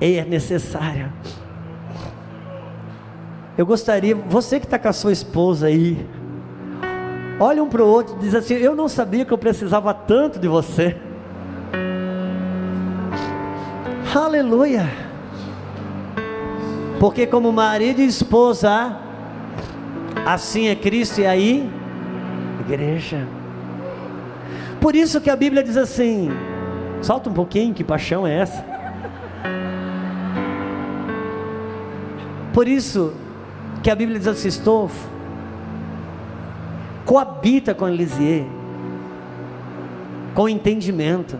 É necessária. Eu gostaria, você que está com a sua esposa aí, olha um para o outro e diz assim: Eu não sabia que eu precisava tanto de você. Aleluia. Porque como marido e esposa, assim é Cristo e aí igreja. Por isso que a Bíblia diz assim: solta um pouquinho, que paixão é essa? Por isso que a Bíblia diz assim: Estofo, coabita com Elisier, com entendimento,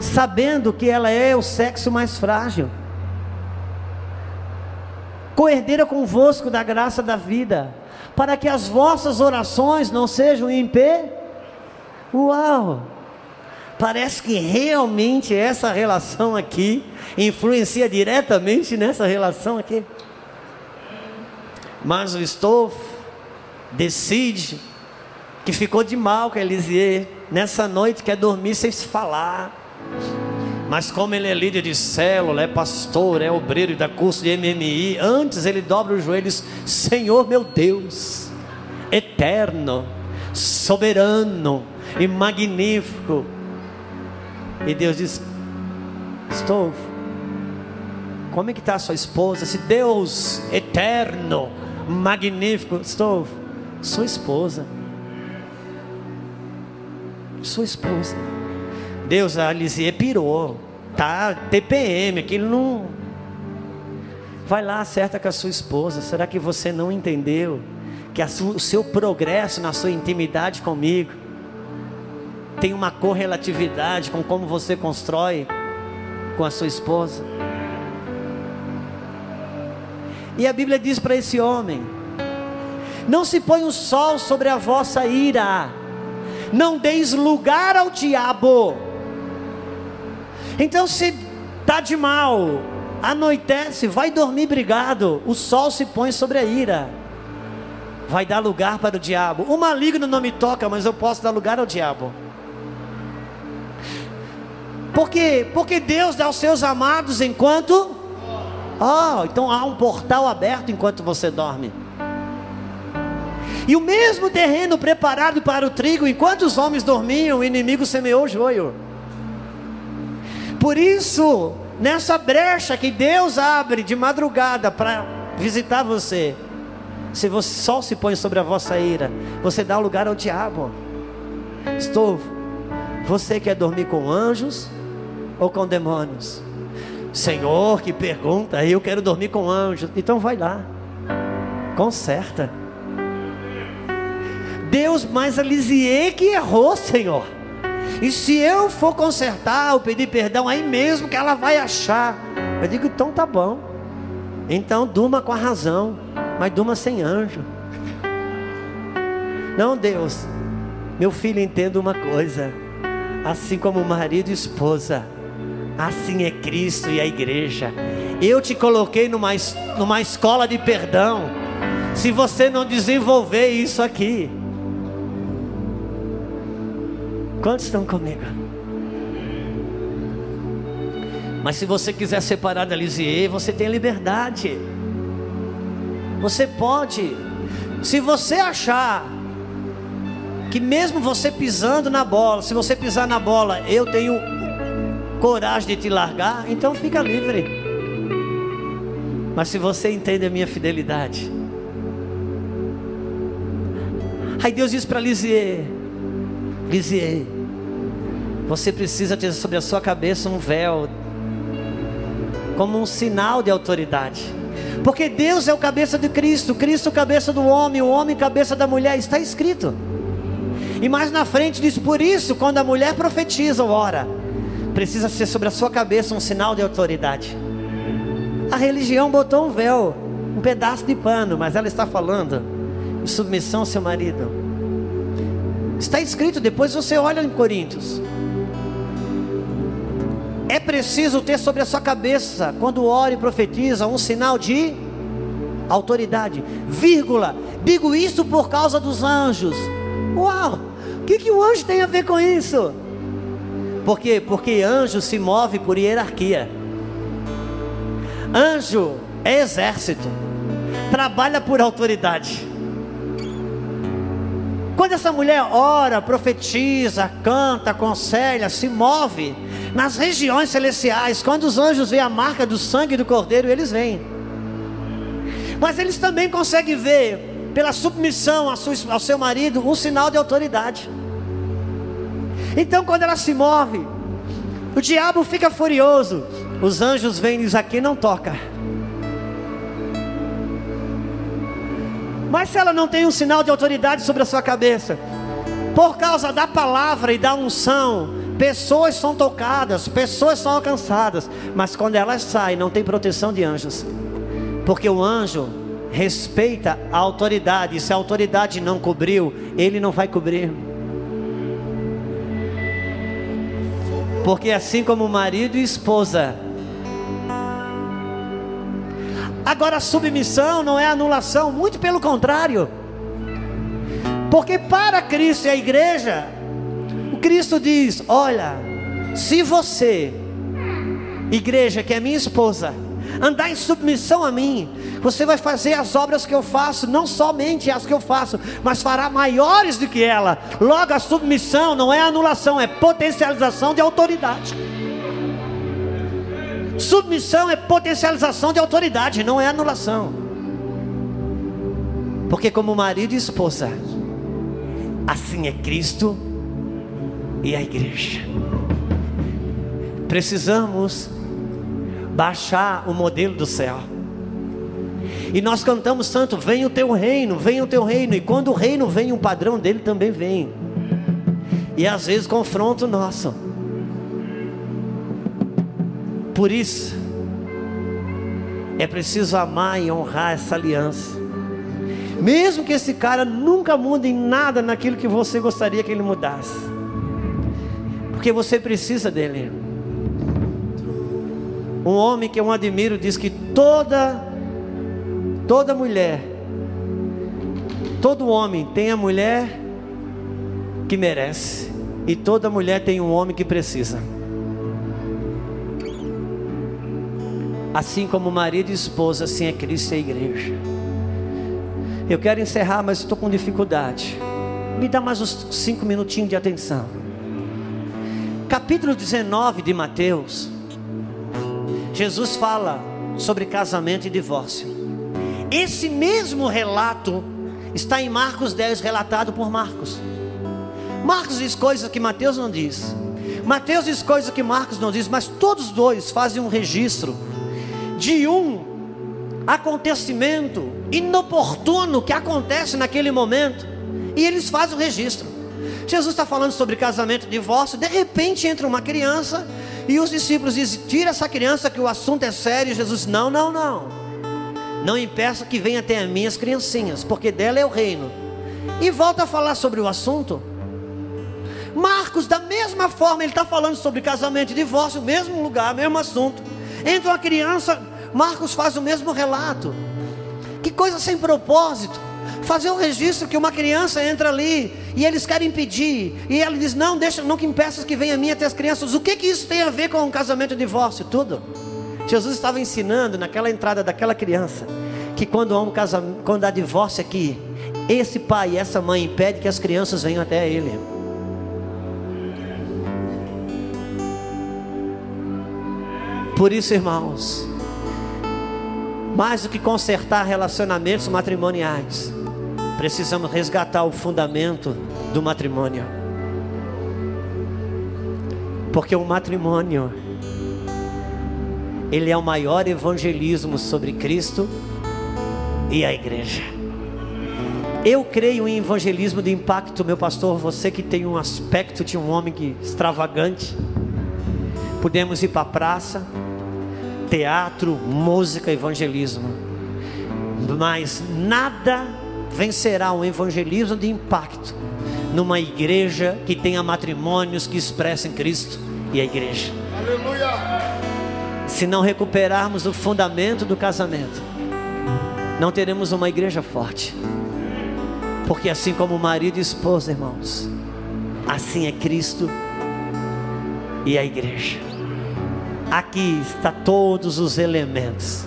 sabendo que ela é o sexo mais frágil coerdeira convosco da graça da vida, para que as vossas orações não sejam em pé. Uau! Parece que realmente essa relação aqui influencia diretamente nessa relação aqui. Mas o Stolf decide que ficou de mal com Elisier. Nessa noite quer dormir sem se falar. Mas como ele é líder de célula, é pastor, é obreiro e dá curso de MMI, antes ele dobra os joelhos, Senhor meu Deus, eterno, soberano e magnífico. E Deus diz: Estou. Como é que está sua esposa? Se Deus eterno, magnífico, estou. Sua esposa. Sua esposa. Deus, a Lisier pirou. Tá TPM, aquilo não. Vai lá, acerta com a sua esposa. Será que você não entendeu que o seu progresso na sua intimidade comigo tem uma correlatividade com como você constrói com a sua esposa? E a Bíblia diz para esse homem: Não se põe o sol sobre a vossa ira, não deis lugar ao diabo. Então, se está de mal, anoitece, vai dormir brigado, o sol se põe sobre a ira, vai dar lugar para o diabo. O maligno não me toca, mas eu posso dar lugar ao diabo. Por quê? Porque Deus dá aos seus amados enquanto. Oh, então há um portal aberto enquanto você dorme. E o mesmo terreno preparado para o trigo, enquanto os homens dormiam, o inimigo semeou o joio. Por isso, nessa brecha que Deus abre de madrugada para visitar você, se o sol se põe sobre a vossa ira, você dá lugar ao diabo. Estou. Você quer dormir com anjos ou com demônios? Senhor, que pergunta, eu quero dormir com anjos. Então vai lá, conserta. Deus, mas a Lisier que errou, Senhor. E se eu for consertar ou pedir perdão, aí mesmo que ela vai achar. Eu digo, então tá bom. Então durma com a razão, mas durma sem anjo. Não, Deus, meu filho, entenda uma coisa. Assim como marido e esposa, assim é Cristo e a igreja. Eu te coloquei numa, numa escola de perdão. Se você não desenvolver isso aqui, Quantos estão comigo? Mas se você quiser separar da Lisier, você tem liberdade. Você pode. Se você achar que mesmo você pisando na bola, se você pisar na bola, eu tenho coragem de te largar, então fica livre. Mas se você entende a minha fidelidade, aí Deus diz para Lisier: Lisier, você precisa ter sobre a sua cabeça um véu, como um sinal de autoridade. Porque Deus é o cabeça de Cristo, Cristo cabeça do homem, o homem cabeça da mulher, está escrito. E mais na frente diz: por isso, quando a mulher profetiza ou ora, precisa ser sobre a sua cabeça um sinal de autoridade. A religião botou um véu, um pedaço de pano, mas ela está falando em submissão ao seu marido. Está escrito, depois você olha em Coríntios. É preciso ter sobre a sua cabeça, quando ora e profetiza, um sinal de autoridade. Vírgula. Digo isso por causa dos anjos. Uau! O que, que o anjo tem a ver com isso? Por quê? Porque anjo se move por hierarquia. Anjo é exército, trabalha por autoridade. Quando essa mulher ora, profetiza, canta, aconselha, se move nas regiões celestiais, quando os anjos veem a marca do sangue do cordeiro, eles vêm. Mas eles também conseguem ver, pela submissão ao seu marido, um sinal de autoridade. Então, quando ela se move, o diabo fica furioso. Os anjos vêm e dizem: Aqui não toca. Mas se ela não tem um sinal de autoridade sobre a sua cabeça, por causa da palavra e da unção, pessoas são tocadas, pessoas são alcançadas, mas quando elas saem, não tem proteção de anjos, porque o anjo respeita a autoridade, e se a autoridade não cobriu, ele não vai cobrir. Porque assim como marido e esposa Agora, submissão não é anulação, muito pelo contrário. Porque para Cristo e a igreja, Cristo diz: Olha, se você, igreja que é minha esposa, andar em submissão a mim, você vai fazer as obras que eu faço, não somente as que eu faço, mas fará maiores do que ela. Logo, a submissão não é anulação, é potencialização de autoridade. Submissão é potencialização de autoridade, não é anulação. Porque, como marido e esposa, assim é Cristo e a igreja. Precisamos baixar o modelo do céu. E nós cantamos tanto: Vem o teu reino, vem o teu reino. E quando o reino vem, o padrão dele também vem. E às vezes confronto nosso. Por isso, é preciso amar e honrar essa aliança. Mesmo que esse cara nunca mude em nada naquilo que você gostaria que ele mudasse. Porque você precisa dele. Um homem que eu admiro diz que toda toda mulher todo homem tem a mulher que merece e toda mulher tem um homem que precisa. Assim como marido e esposa, assim é Cristo e a igreja. Eu quero encerrar, mas estou com dificuldade. Me dá mais uns cinco minutinhos de atenção. Capítulo 19 de Mateus. Jesus fala sobre casamento e divórcio. Esse mesmo relato está em Marcos 10, relatado por Marcos. Marcos diz coisas que Mateus não diz. Mateus diz coisas que Marcos não diz, mas todos dois fazem um registro de um acontecimento inoportuno que acontece naquele momento, e eles fazem o registro. Jesus está falando sobre casamento, divórcio, de repente entra uma criança e os discípulos dizem: Tira essa criança que o assunto é sério. Jesus, não, não, não. Não impeça que venha até as minhas criancinhas, porque dela é o reino. E volta a falar sobre o assunto. Marcos, da mesma forma, ele está falando sobre casamento e divórcio, mesmo lugar, mesmo assunto. Entra uma criança, Marcos faz o mesmo relato. Que coisa sem propósito. Fazer um registro que uma criança entra ali e eles querem pedir. E ela diz: Não, deixa, não que impeças que venha a mim até as crianças. O que, que isso tem a ver com um casamento e divórcio? Tudo. Jesus estava ensinando naquela entrada daquela criança que quando há um casamento, quando há divórcio aqui, esse pai e essa mãe impede que as crianças venham até ele. Por isso, irmãos, mais do que consertar relacionamentos matrimoniais, precisamos resgatar o fundamento do matrimônio. Porque o matrimônio ele é o maior evangelismo sobre Cristo e a igreja. Eu creio em evangelismo de impacto, meu pastor, você que tem um aspecto de um homem que extravagante. Podemos ir para a praça, teatro, música, evangelismo. Mas nada vencerá um evangelismo de impacto numa igreja que tenha matrimônios que expressem Cristo e a igreja. Aleluia! Se não recuperarmos o fundamento do casamento, não teremos uma igreja forte. Porque assim como marido e esposa, irmãos, assim é Cristo e a igreja. Aqui está todos os elementos.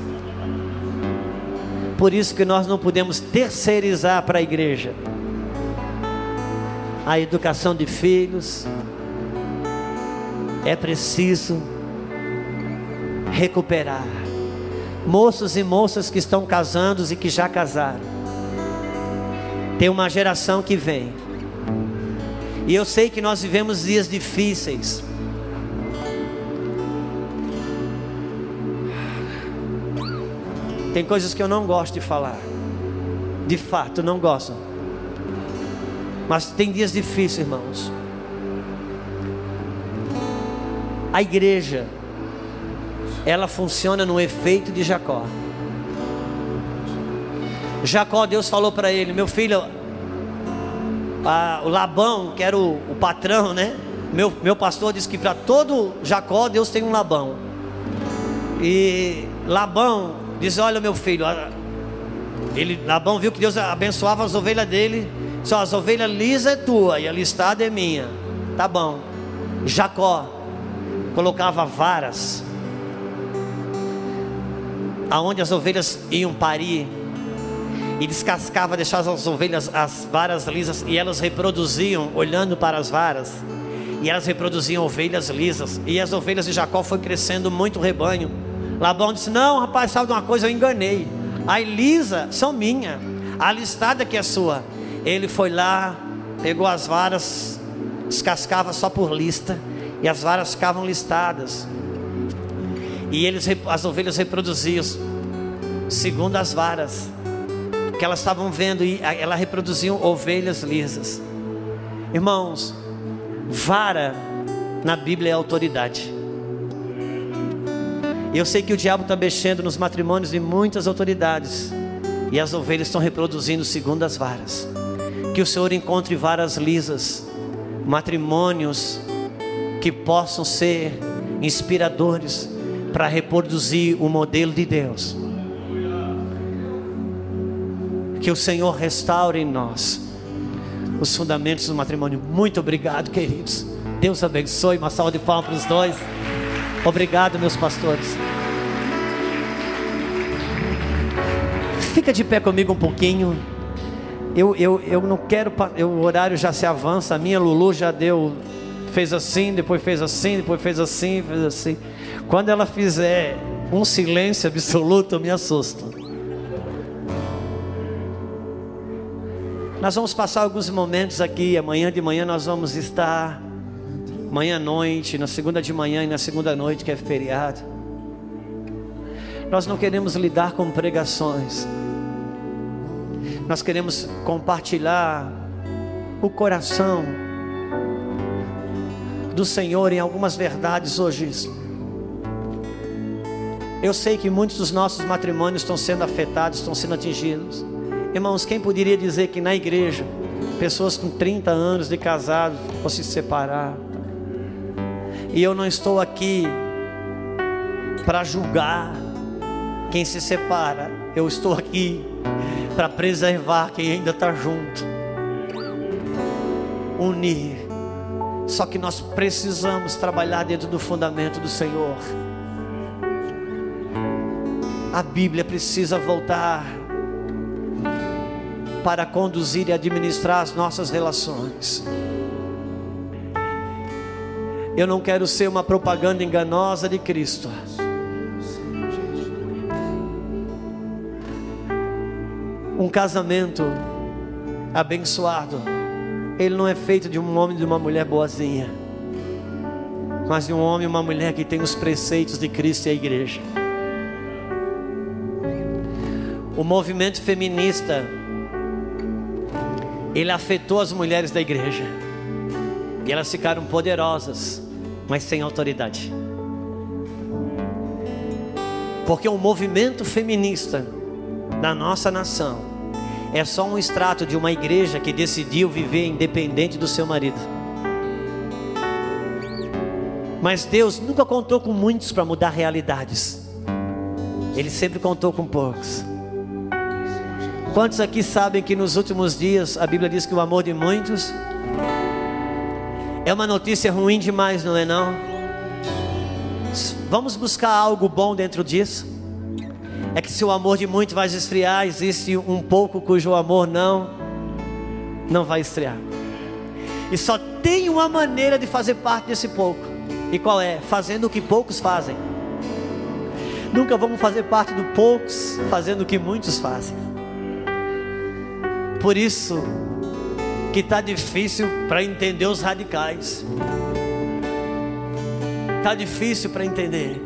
Por isso que nós não podemos terceirizar para a igreja a educação de filhos. É preciso recuperar. Moços e moças que estão casando e que já casaram. Tem uma geração que vem. E eu sei que nós vivemos dias difíceis. Tem coisas que eu não gosto de falar. De fato, não gosto. Mas tem dias difíceis, irmãos. A igreja, ela funciona no efeito de Jacó. Jacó, Deus falou para ele: Meu filho, a, o Labão, que era o, o patrão, né? Meu, meu pastor disse que para todo Jacó, Deus tem um Labão. E Labão Diz: Olha, meu filho, ele, Labão viu que Deus abençoava as ovelhas dele. Só as ovelhas lisas é tua e a listada é minha. Tá bom. Jacó colocava varas aonde as ovelhas iam parir e descascava, deixava as ovelhas as varas lisas e elas reproduziam olhando para as varas e elas reproduziam ovelhas lisas e as ovelhas de Jacó foi crescendo muito rebanho Labão disse: Não, rapaz, sabe de uma coisa? Eu enganei. A Elisa são minha, a listada que é sua. Ele foi lá, pegou as varas, descascava só por lista, e as varas ficavam listadas. E eles, as ovelhas reproduziam. segundo as varas que elas estavam vendo e ela reproduziam ovelhas lisas. Irmãos, vara na Bíblia é autoridade. Eu sei que o diabo está mexendo nos matrimônios de muitas autoridades e as ovelhas estão reproduzindo segundo as varas. Que o Senhor encontre varas lisas, matrimônios que possam ser inspiradores para reproduzir o modelo de Deus. Que o Senhor restaure em nós os fundamentos do matrimônio. Muito obrigado, queridos. Deus abençoe. Uma salva de palmas para os dois. Obrigado, meus pastores. Fica de pé comigo um pouquinho. Eu, eu, eu não quero. Eu, o horário já se avança. A minha Lulu já deu. Fez assim, depois fez assim, depois fez assim, fez assim. Quando ela fizer um silêncio absoluto, eu me assusto. Nós vamos passar alguns momentos aqui. Amanhã de manhã nós vamos estar. Amanhã à noite, na segunda de manhã e na segunda noite, que é feriado. Nós não queremos lidar com pregações. Nós queremos compartilhar o coração do Senhor em algumas verdades hoje. Eu sei que muitos dos nossos matrimônios estão sendo afetados, estão sendo atingidos. Irmãos, quem poderia dizer que na igreja, pessoas com 30 anos de casado vão se separar? E eu não estou aqui para julgar quem se separa, eu estou aqui para preservar quem ainda está junto, unir. Só que nós precisamos trabalhar dentro do fundamento do Senhor. A Bíblia precisa voltar para conduzir e administrar as nossas relações. Eu não quero ser uma propaganda enganosa de Cristo. Um casamento abençoado, ele não é feito de um homem e de uma mulher boazinha, mas de um homem e uma mulher que tem os preceitos de Cristo e a igreja. O movimento feminista, ele afetou as mulheres da igreja, e elas ficaram poderosas, mas sem autoridade. Porque o movimento feminista na nossa nação é só um extrato de uma igreja que decidiu viver independente do seu marido. Mas Deus nunca contou com muitos para mudar realidades. Ele sempre contou com poucos. Quantos aqui sabem que nos últimos dias a Bíblia diz que o amor de muitos é uma notícia ruim demais, não é não? Vamos buscar algo bom dentro disso é que se o amor de muitos vai esfriar, existe um pouco cujo amor não não vai esfriar. E só tem uma maneira de fazer parte desse pouco. E qual é? Fazendo o que poucos fazem. Nunca vamos fazer parte do poucos fazendo o que muitos fazem. Por isso que está difícil para entender os radicais. Está difícil para entender.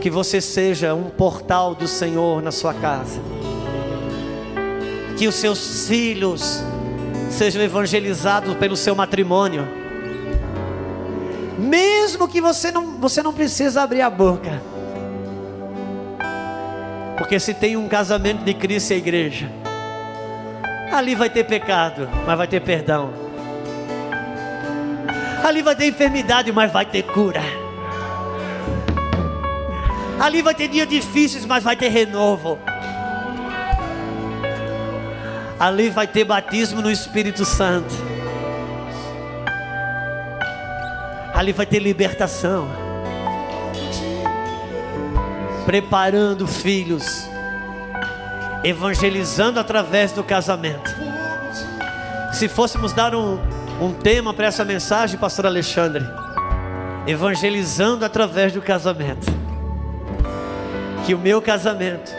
que você seja um portal do Senhor na sua casa. Que os seus filhos sejam evangelizados pelo seu matrimônio. Mesmo que você não, você não precisa abrir a boca. Porque se tem um casamento de Cristo e a igreja, ali vai ter pecado, mas vai ter perdão. Ali vai ter enfermidade, mas vai ter cura. Ali vai ter dias difíceis, mas vai ter renovo. Ali vai ter batismo no Espírito Santo. Ali vai ter libertação. Preparando filhos, evangelizando através do casamento. Se fôssemos dar um, um tema para essa mensagem, Pastor Alexandre, evangelizando através do casamento que o meu casamento.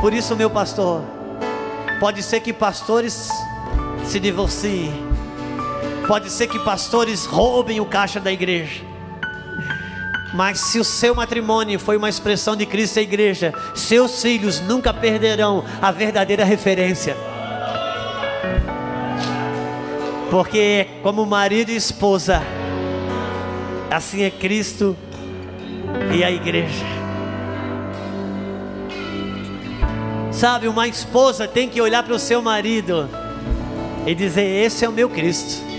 Por isso, meu pastor, pode ser que pastores se divorciem, Pode ser que pastores roubem o caixa da igreja. Mas se o seu matrimônio foi uma expressão de Cristo e igreja, seus filhos nunca perderão a verdadeira referência. Porque como marido e esposa, assim é Cristo e a igreja. Sabe, uma esposa tem que olhar para o seu marido e dizer: Esse é o meu Cristo.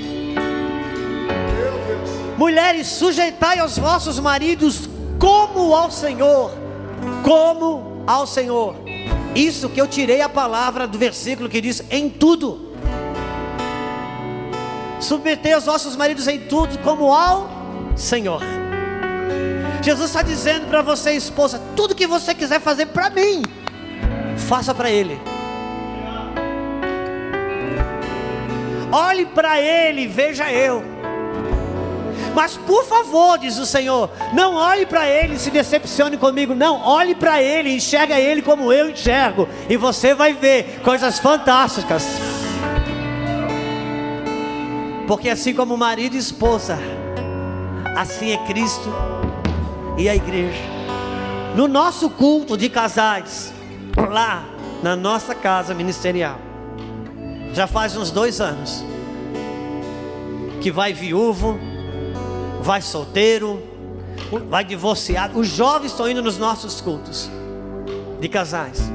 Mulheres, sujeitai aos vossos maridos como ao Senhor, como ao Senhor. Isso que eu tirei a palavra do versículo que diz: em tudo. Submetei os vossos maridos em tudo como ao Senhor. Jesus está dizendo para você, esposa, tudo que você quiser fazer para mim, faça para Ele. Olhe para Ele, veja eu. Mas por favor, diz o Senhor, não olhe para Ele e se decepcione comigo. Não, olhe para Ele, enxerga Ele como eu enxergo. E você vai ver coisas fantásticas. Porque assim como marido e esposa, assim é Cristo e a igreja. No nosso culto de casais, lá na nossa casa ministerial, já faz uns dois anos que vai viúvo, vai solteiro, vai divorciado. Os jovens estão indo nos nossos cultos de casais,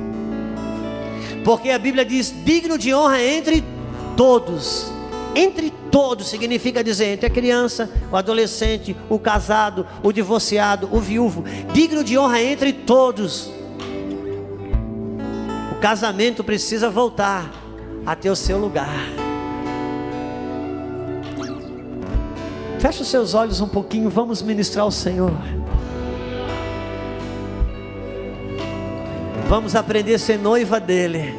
porque a Bíblia diz: digno de honra entre todos. Entre todos significa dizer entre a criança, o adolescente, o casado, o divorciado, o viúvo. Digno de honra entre todos. O casamento precisa voltar a ter o seu lugar. Feche os seus olhos um pouquinho, vamos ministrar ao Senhor. Vamos aprender a ser noiva dele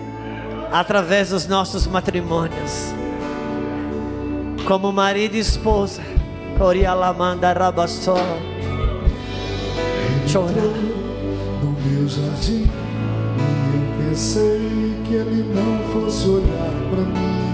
através dos nossos matrimônios como marido e esposa. Corialamanda rabassó. Chora. No meu jardim, e eu pensei que ele não fosse olhar para mim.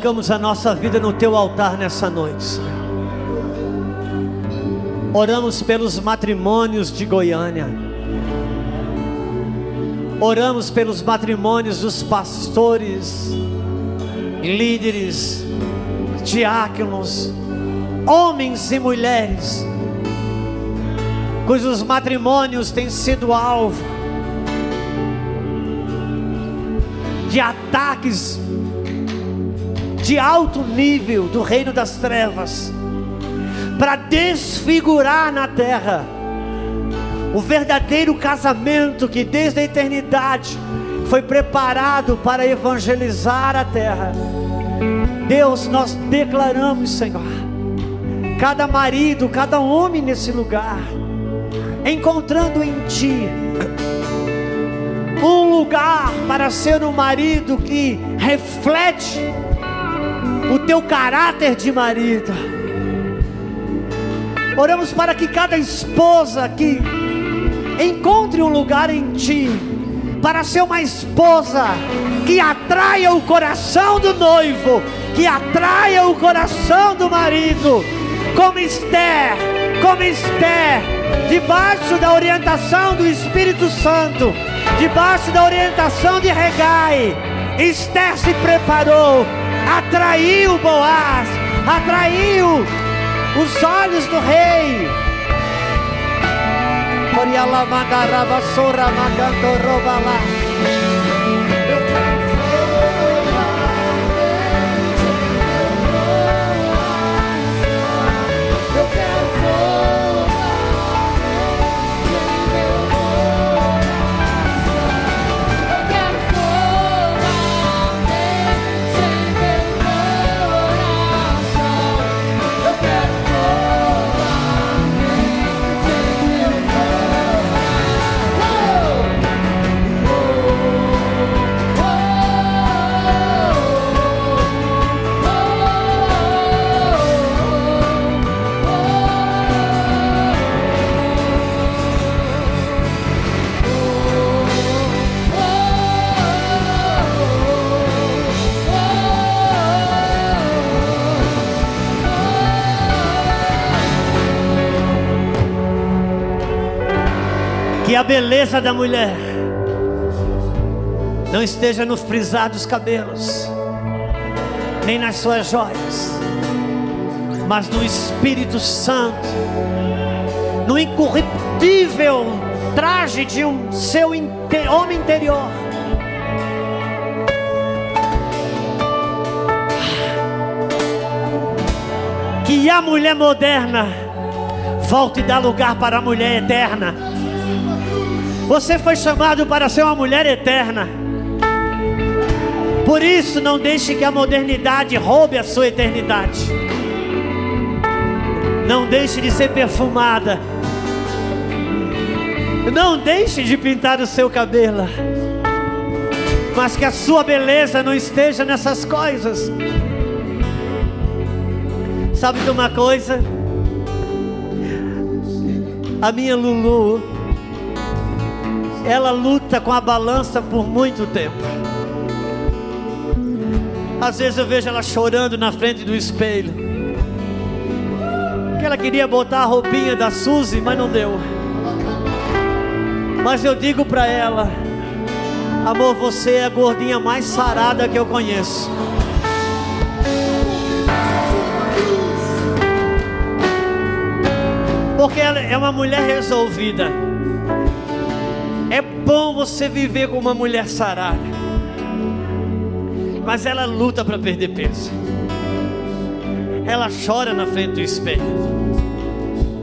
Colocamos a nossa vida no teu altar nessa noite. Oramos pelos matrimônios de Goiânia. Oramos pelos matrimônios dos pastores, líderes, diáconos, homens e mulheres, cujos matrimônios têm sido alvo de ataques de alto nível do reino das trevas, para desfigurar na terra o verdadeiro casamento que desde a eternidade foi preparado para evangelizar a terra. Deus, nós declaramos, Senhor, cada marido, cada homem nesse lugar, encontrando em Ti um lugar para ser um marido que reflete o teu caráter de marido. Oramos para que cada esposa que encontre um lugar em ti para ser uma esposa que atraia o coração do noivo, que atraia o coração do marido, como Esther, como Esther, debaixo da orientação do Espírito Santo, debaixo da orientação de Regai, Esther se preparou, atraiu Boaz, atraiu os olhos do rei. Coriala magaraba beleza da mulher não esteja no frisar dos cabelos, nem nas suas joias, mas no Espírito Santo, no incorruptível traje de um seu inte- homem interior. Que a mulher moderna volte a dar lugar para a mulher eterna. Você foi chamado para ser uma mulher eterna. Por isso, não deixe que a modernidade roube a sua eternidade. Não deixe de ser perfumada. Não deixe de pintar o seu cabelo. Mas que a sua beleza não esteja nessas coisas. Sabe de uma coisa? A minha Lulu, ela luta com a balança por muito tempo. Às vezes eu vejo ela chorando na frente do espelho. Que ela queria botar a roupinha da Suzy, mas não deu. Mas eu digo para ela: Amor, você é a gordinha mais sarada que eu conheço. Porque ela é uma mulher resolvida. É bom você viver com uma mulher sarada. Mas ela luta para perder peso. Ela chora na frente do espelho.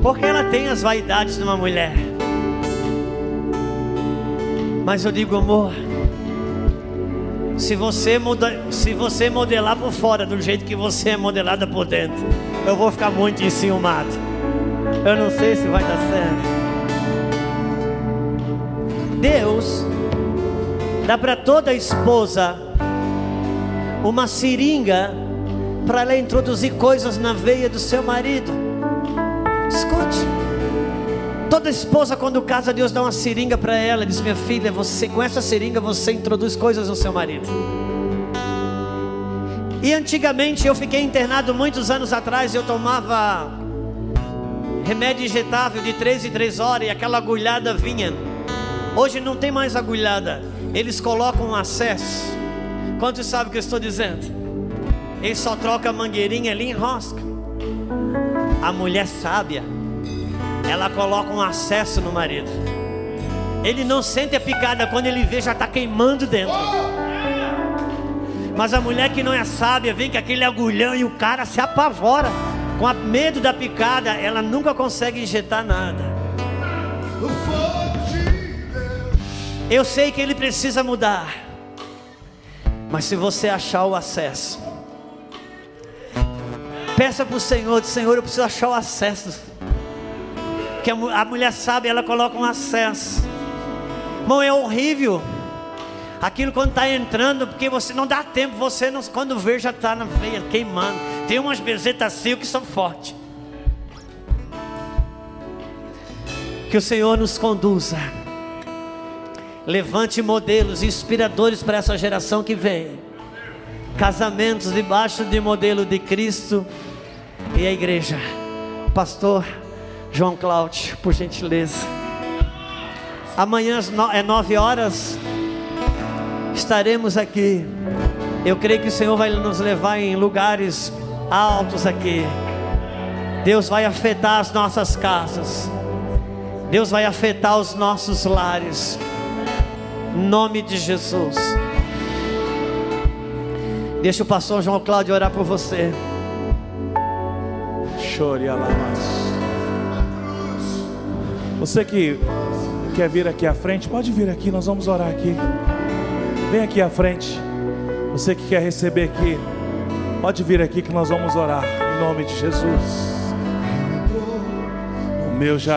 Porque ela tem as vaidades de uma mulher. Mas eu digo, amor, se você, muda, se você modelar por fora do jeito que você é modelada por dentro, eu vou ficar muito enciumado. Eu não sei se vai dar certo. Deus dá para toda esposa uma seringa para ela introduzir coisas na veia do seu marido. Escute. Toda esposa quando casa Deus dá uma seringa para ela, diz: "Minha filha, você com essa seringa você introduz coisas no seu marido". E antigamente eu fiquei internado muitos anos atrás, eu tomava remédio injetável de 3 em 3 horas e aquela agulhada vinha. Hoje não tem mais agulhada, eles colocam acesso. Quantos sabem o que eu estou dizendo? Eles só trocam a mangueirinha ali e enrosca. A mulher sábia, ela coloca um acesso no marido. Ele não sente a picada quando ele vê já está queimando dentro. Mas a mulher que não é sábia vem com aquele agulhão e o cara se apavora. Com medo da picada, ela nunca consegue injetar nada. Deus. Eu sei que ele precisa mudar. Mas se você achar o acesso, peça para o Senhor, Senhor, eu preciso achar o acesso. Porque a, mu- a mulher sabe, ela coloca um acesso. Irmão, é horrível. Aquilo quando está entrando, porque você não dá tempo, você não, quando vê já está na veia queimando. Tem umas bezetacil que são fortes. Que o Senhor nos conduza. Levante modelos inspiradores para essa geração que vem. Casamentos debaixo de modelo de Cristo e a igreja. Pastor João Cláudio, por gentileza. Amanhã é nove horas. Estaremos aqui. Eu creio que o Senhor vai nos levar em lugares altos aqui. Deus vai afetar as nossas casas. Deus vai afetar os nossos lares. Nome de Jesus. Deixa o pastor João Cláudio orar por você. Chore alamas. Você que quer vir aqui à frente, pode vir aqui, nós vamos orar aqui. Vem aqui à frente. Você que quer receber aqui, pode vir aqui que nós vamos orar em nome de Jesus. O meu já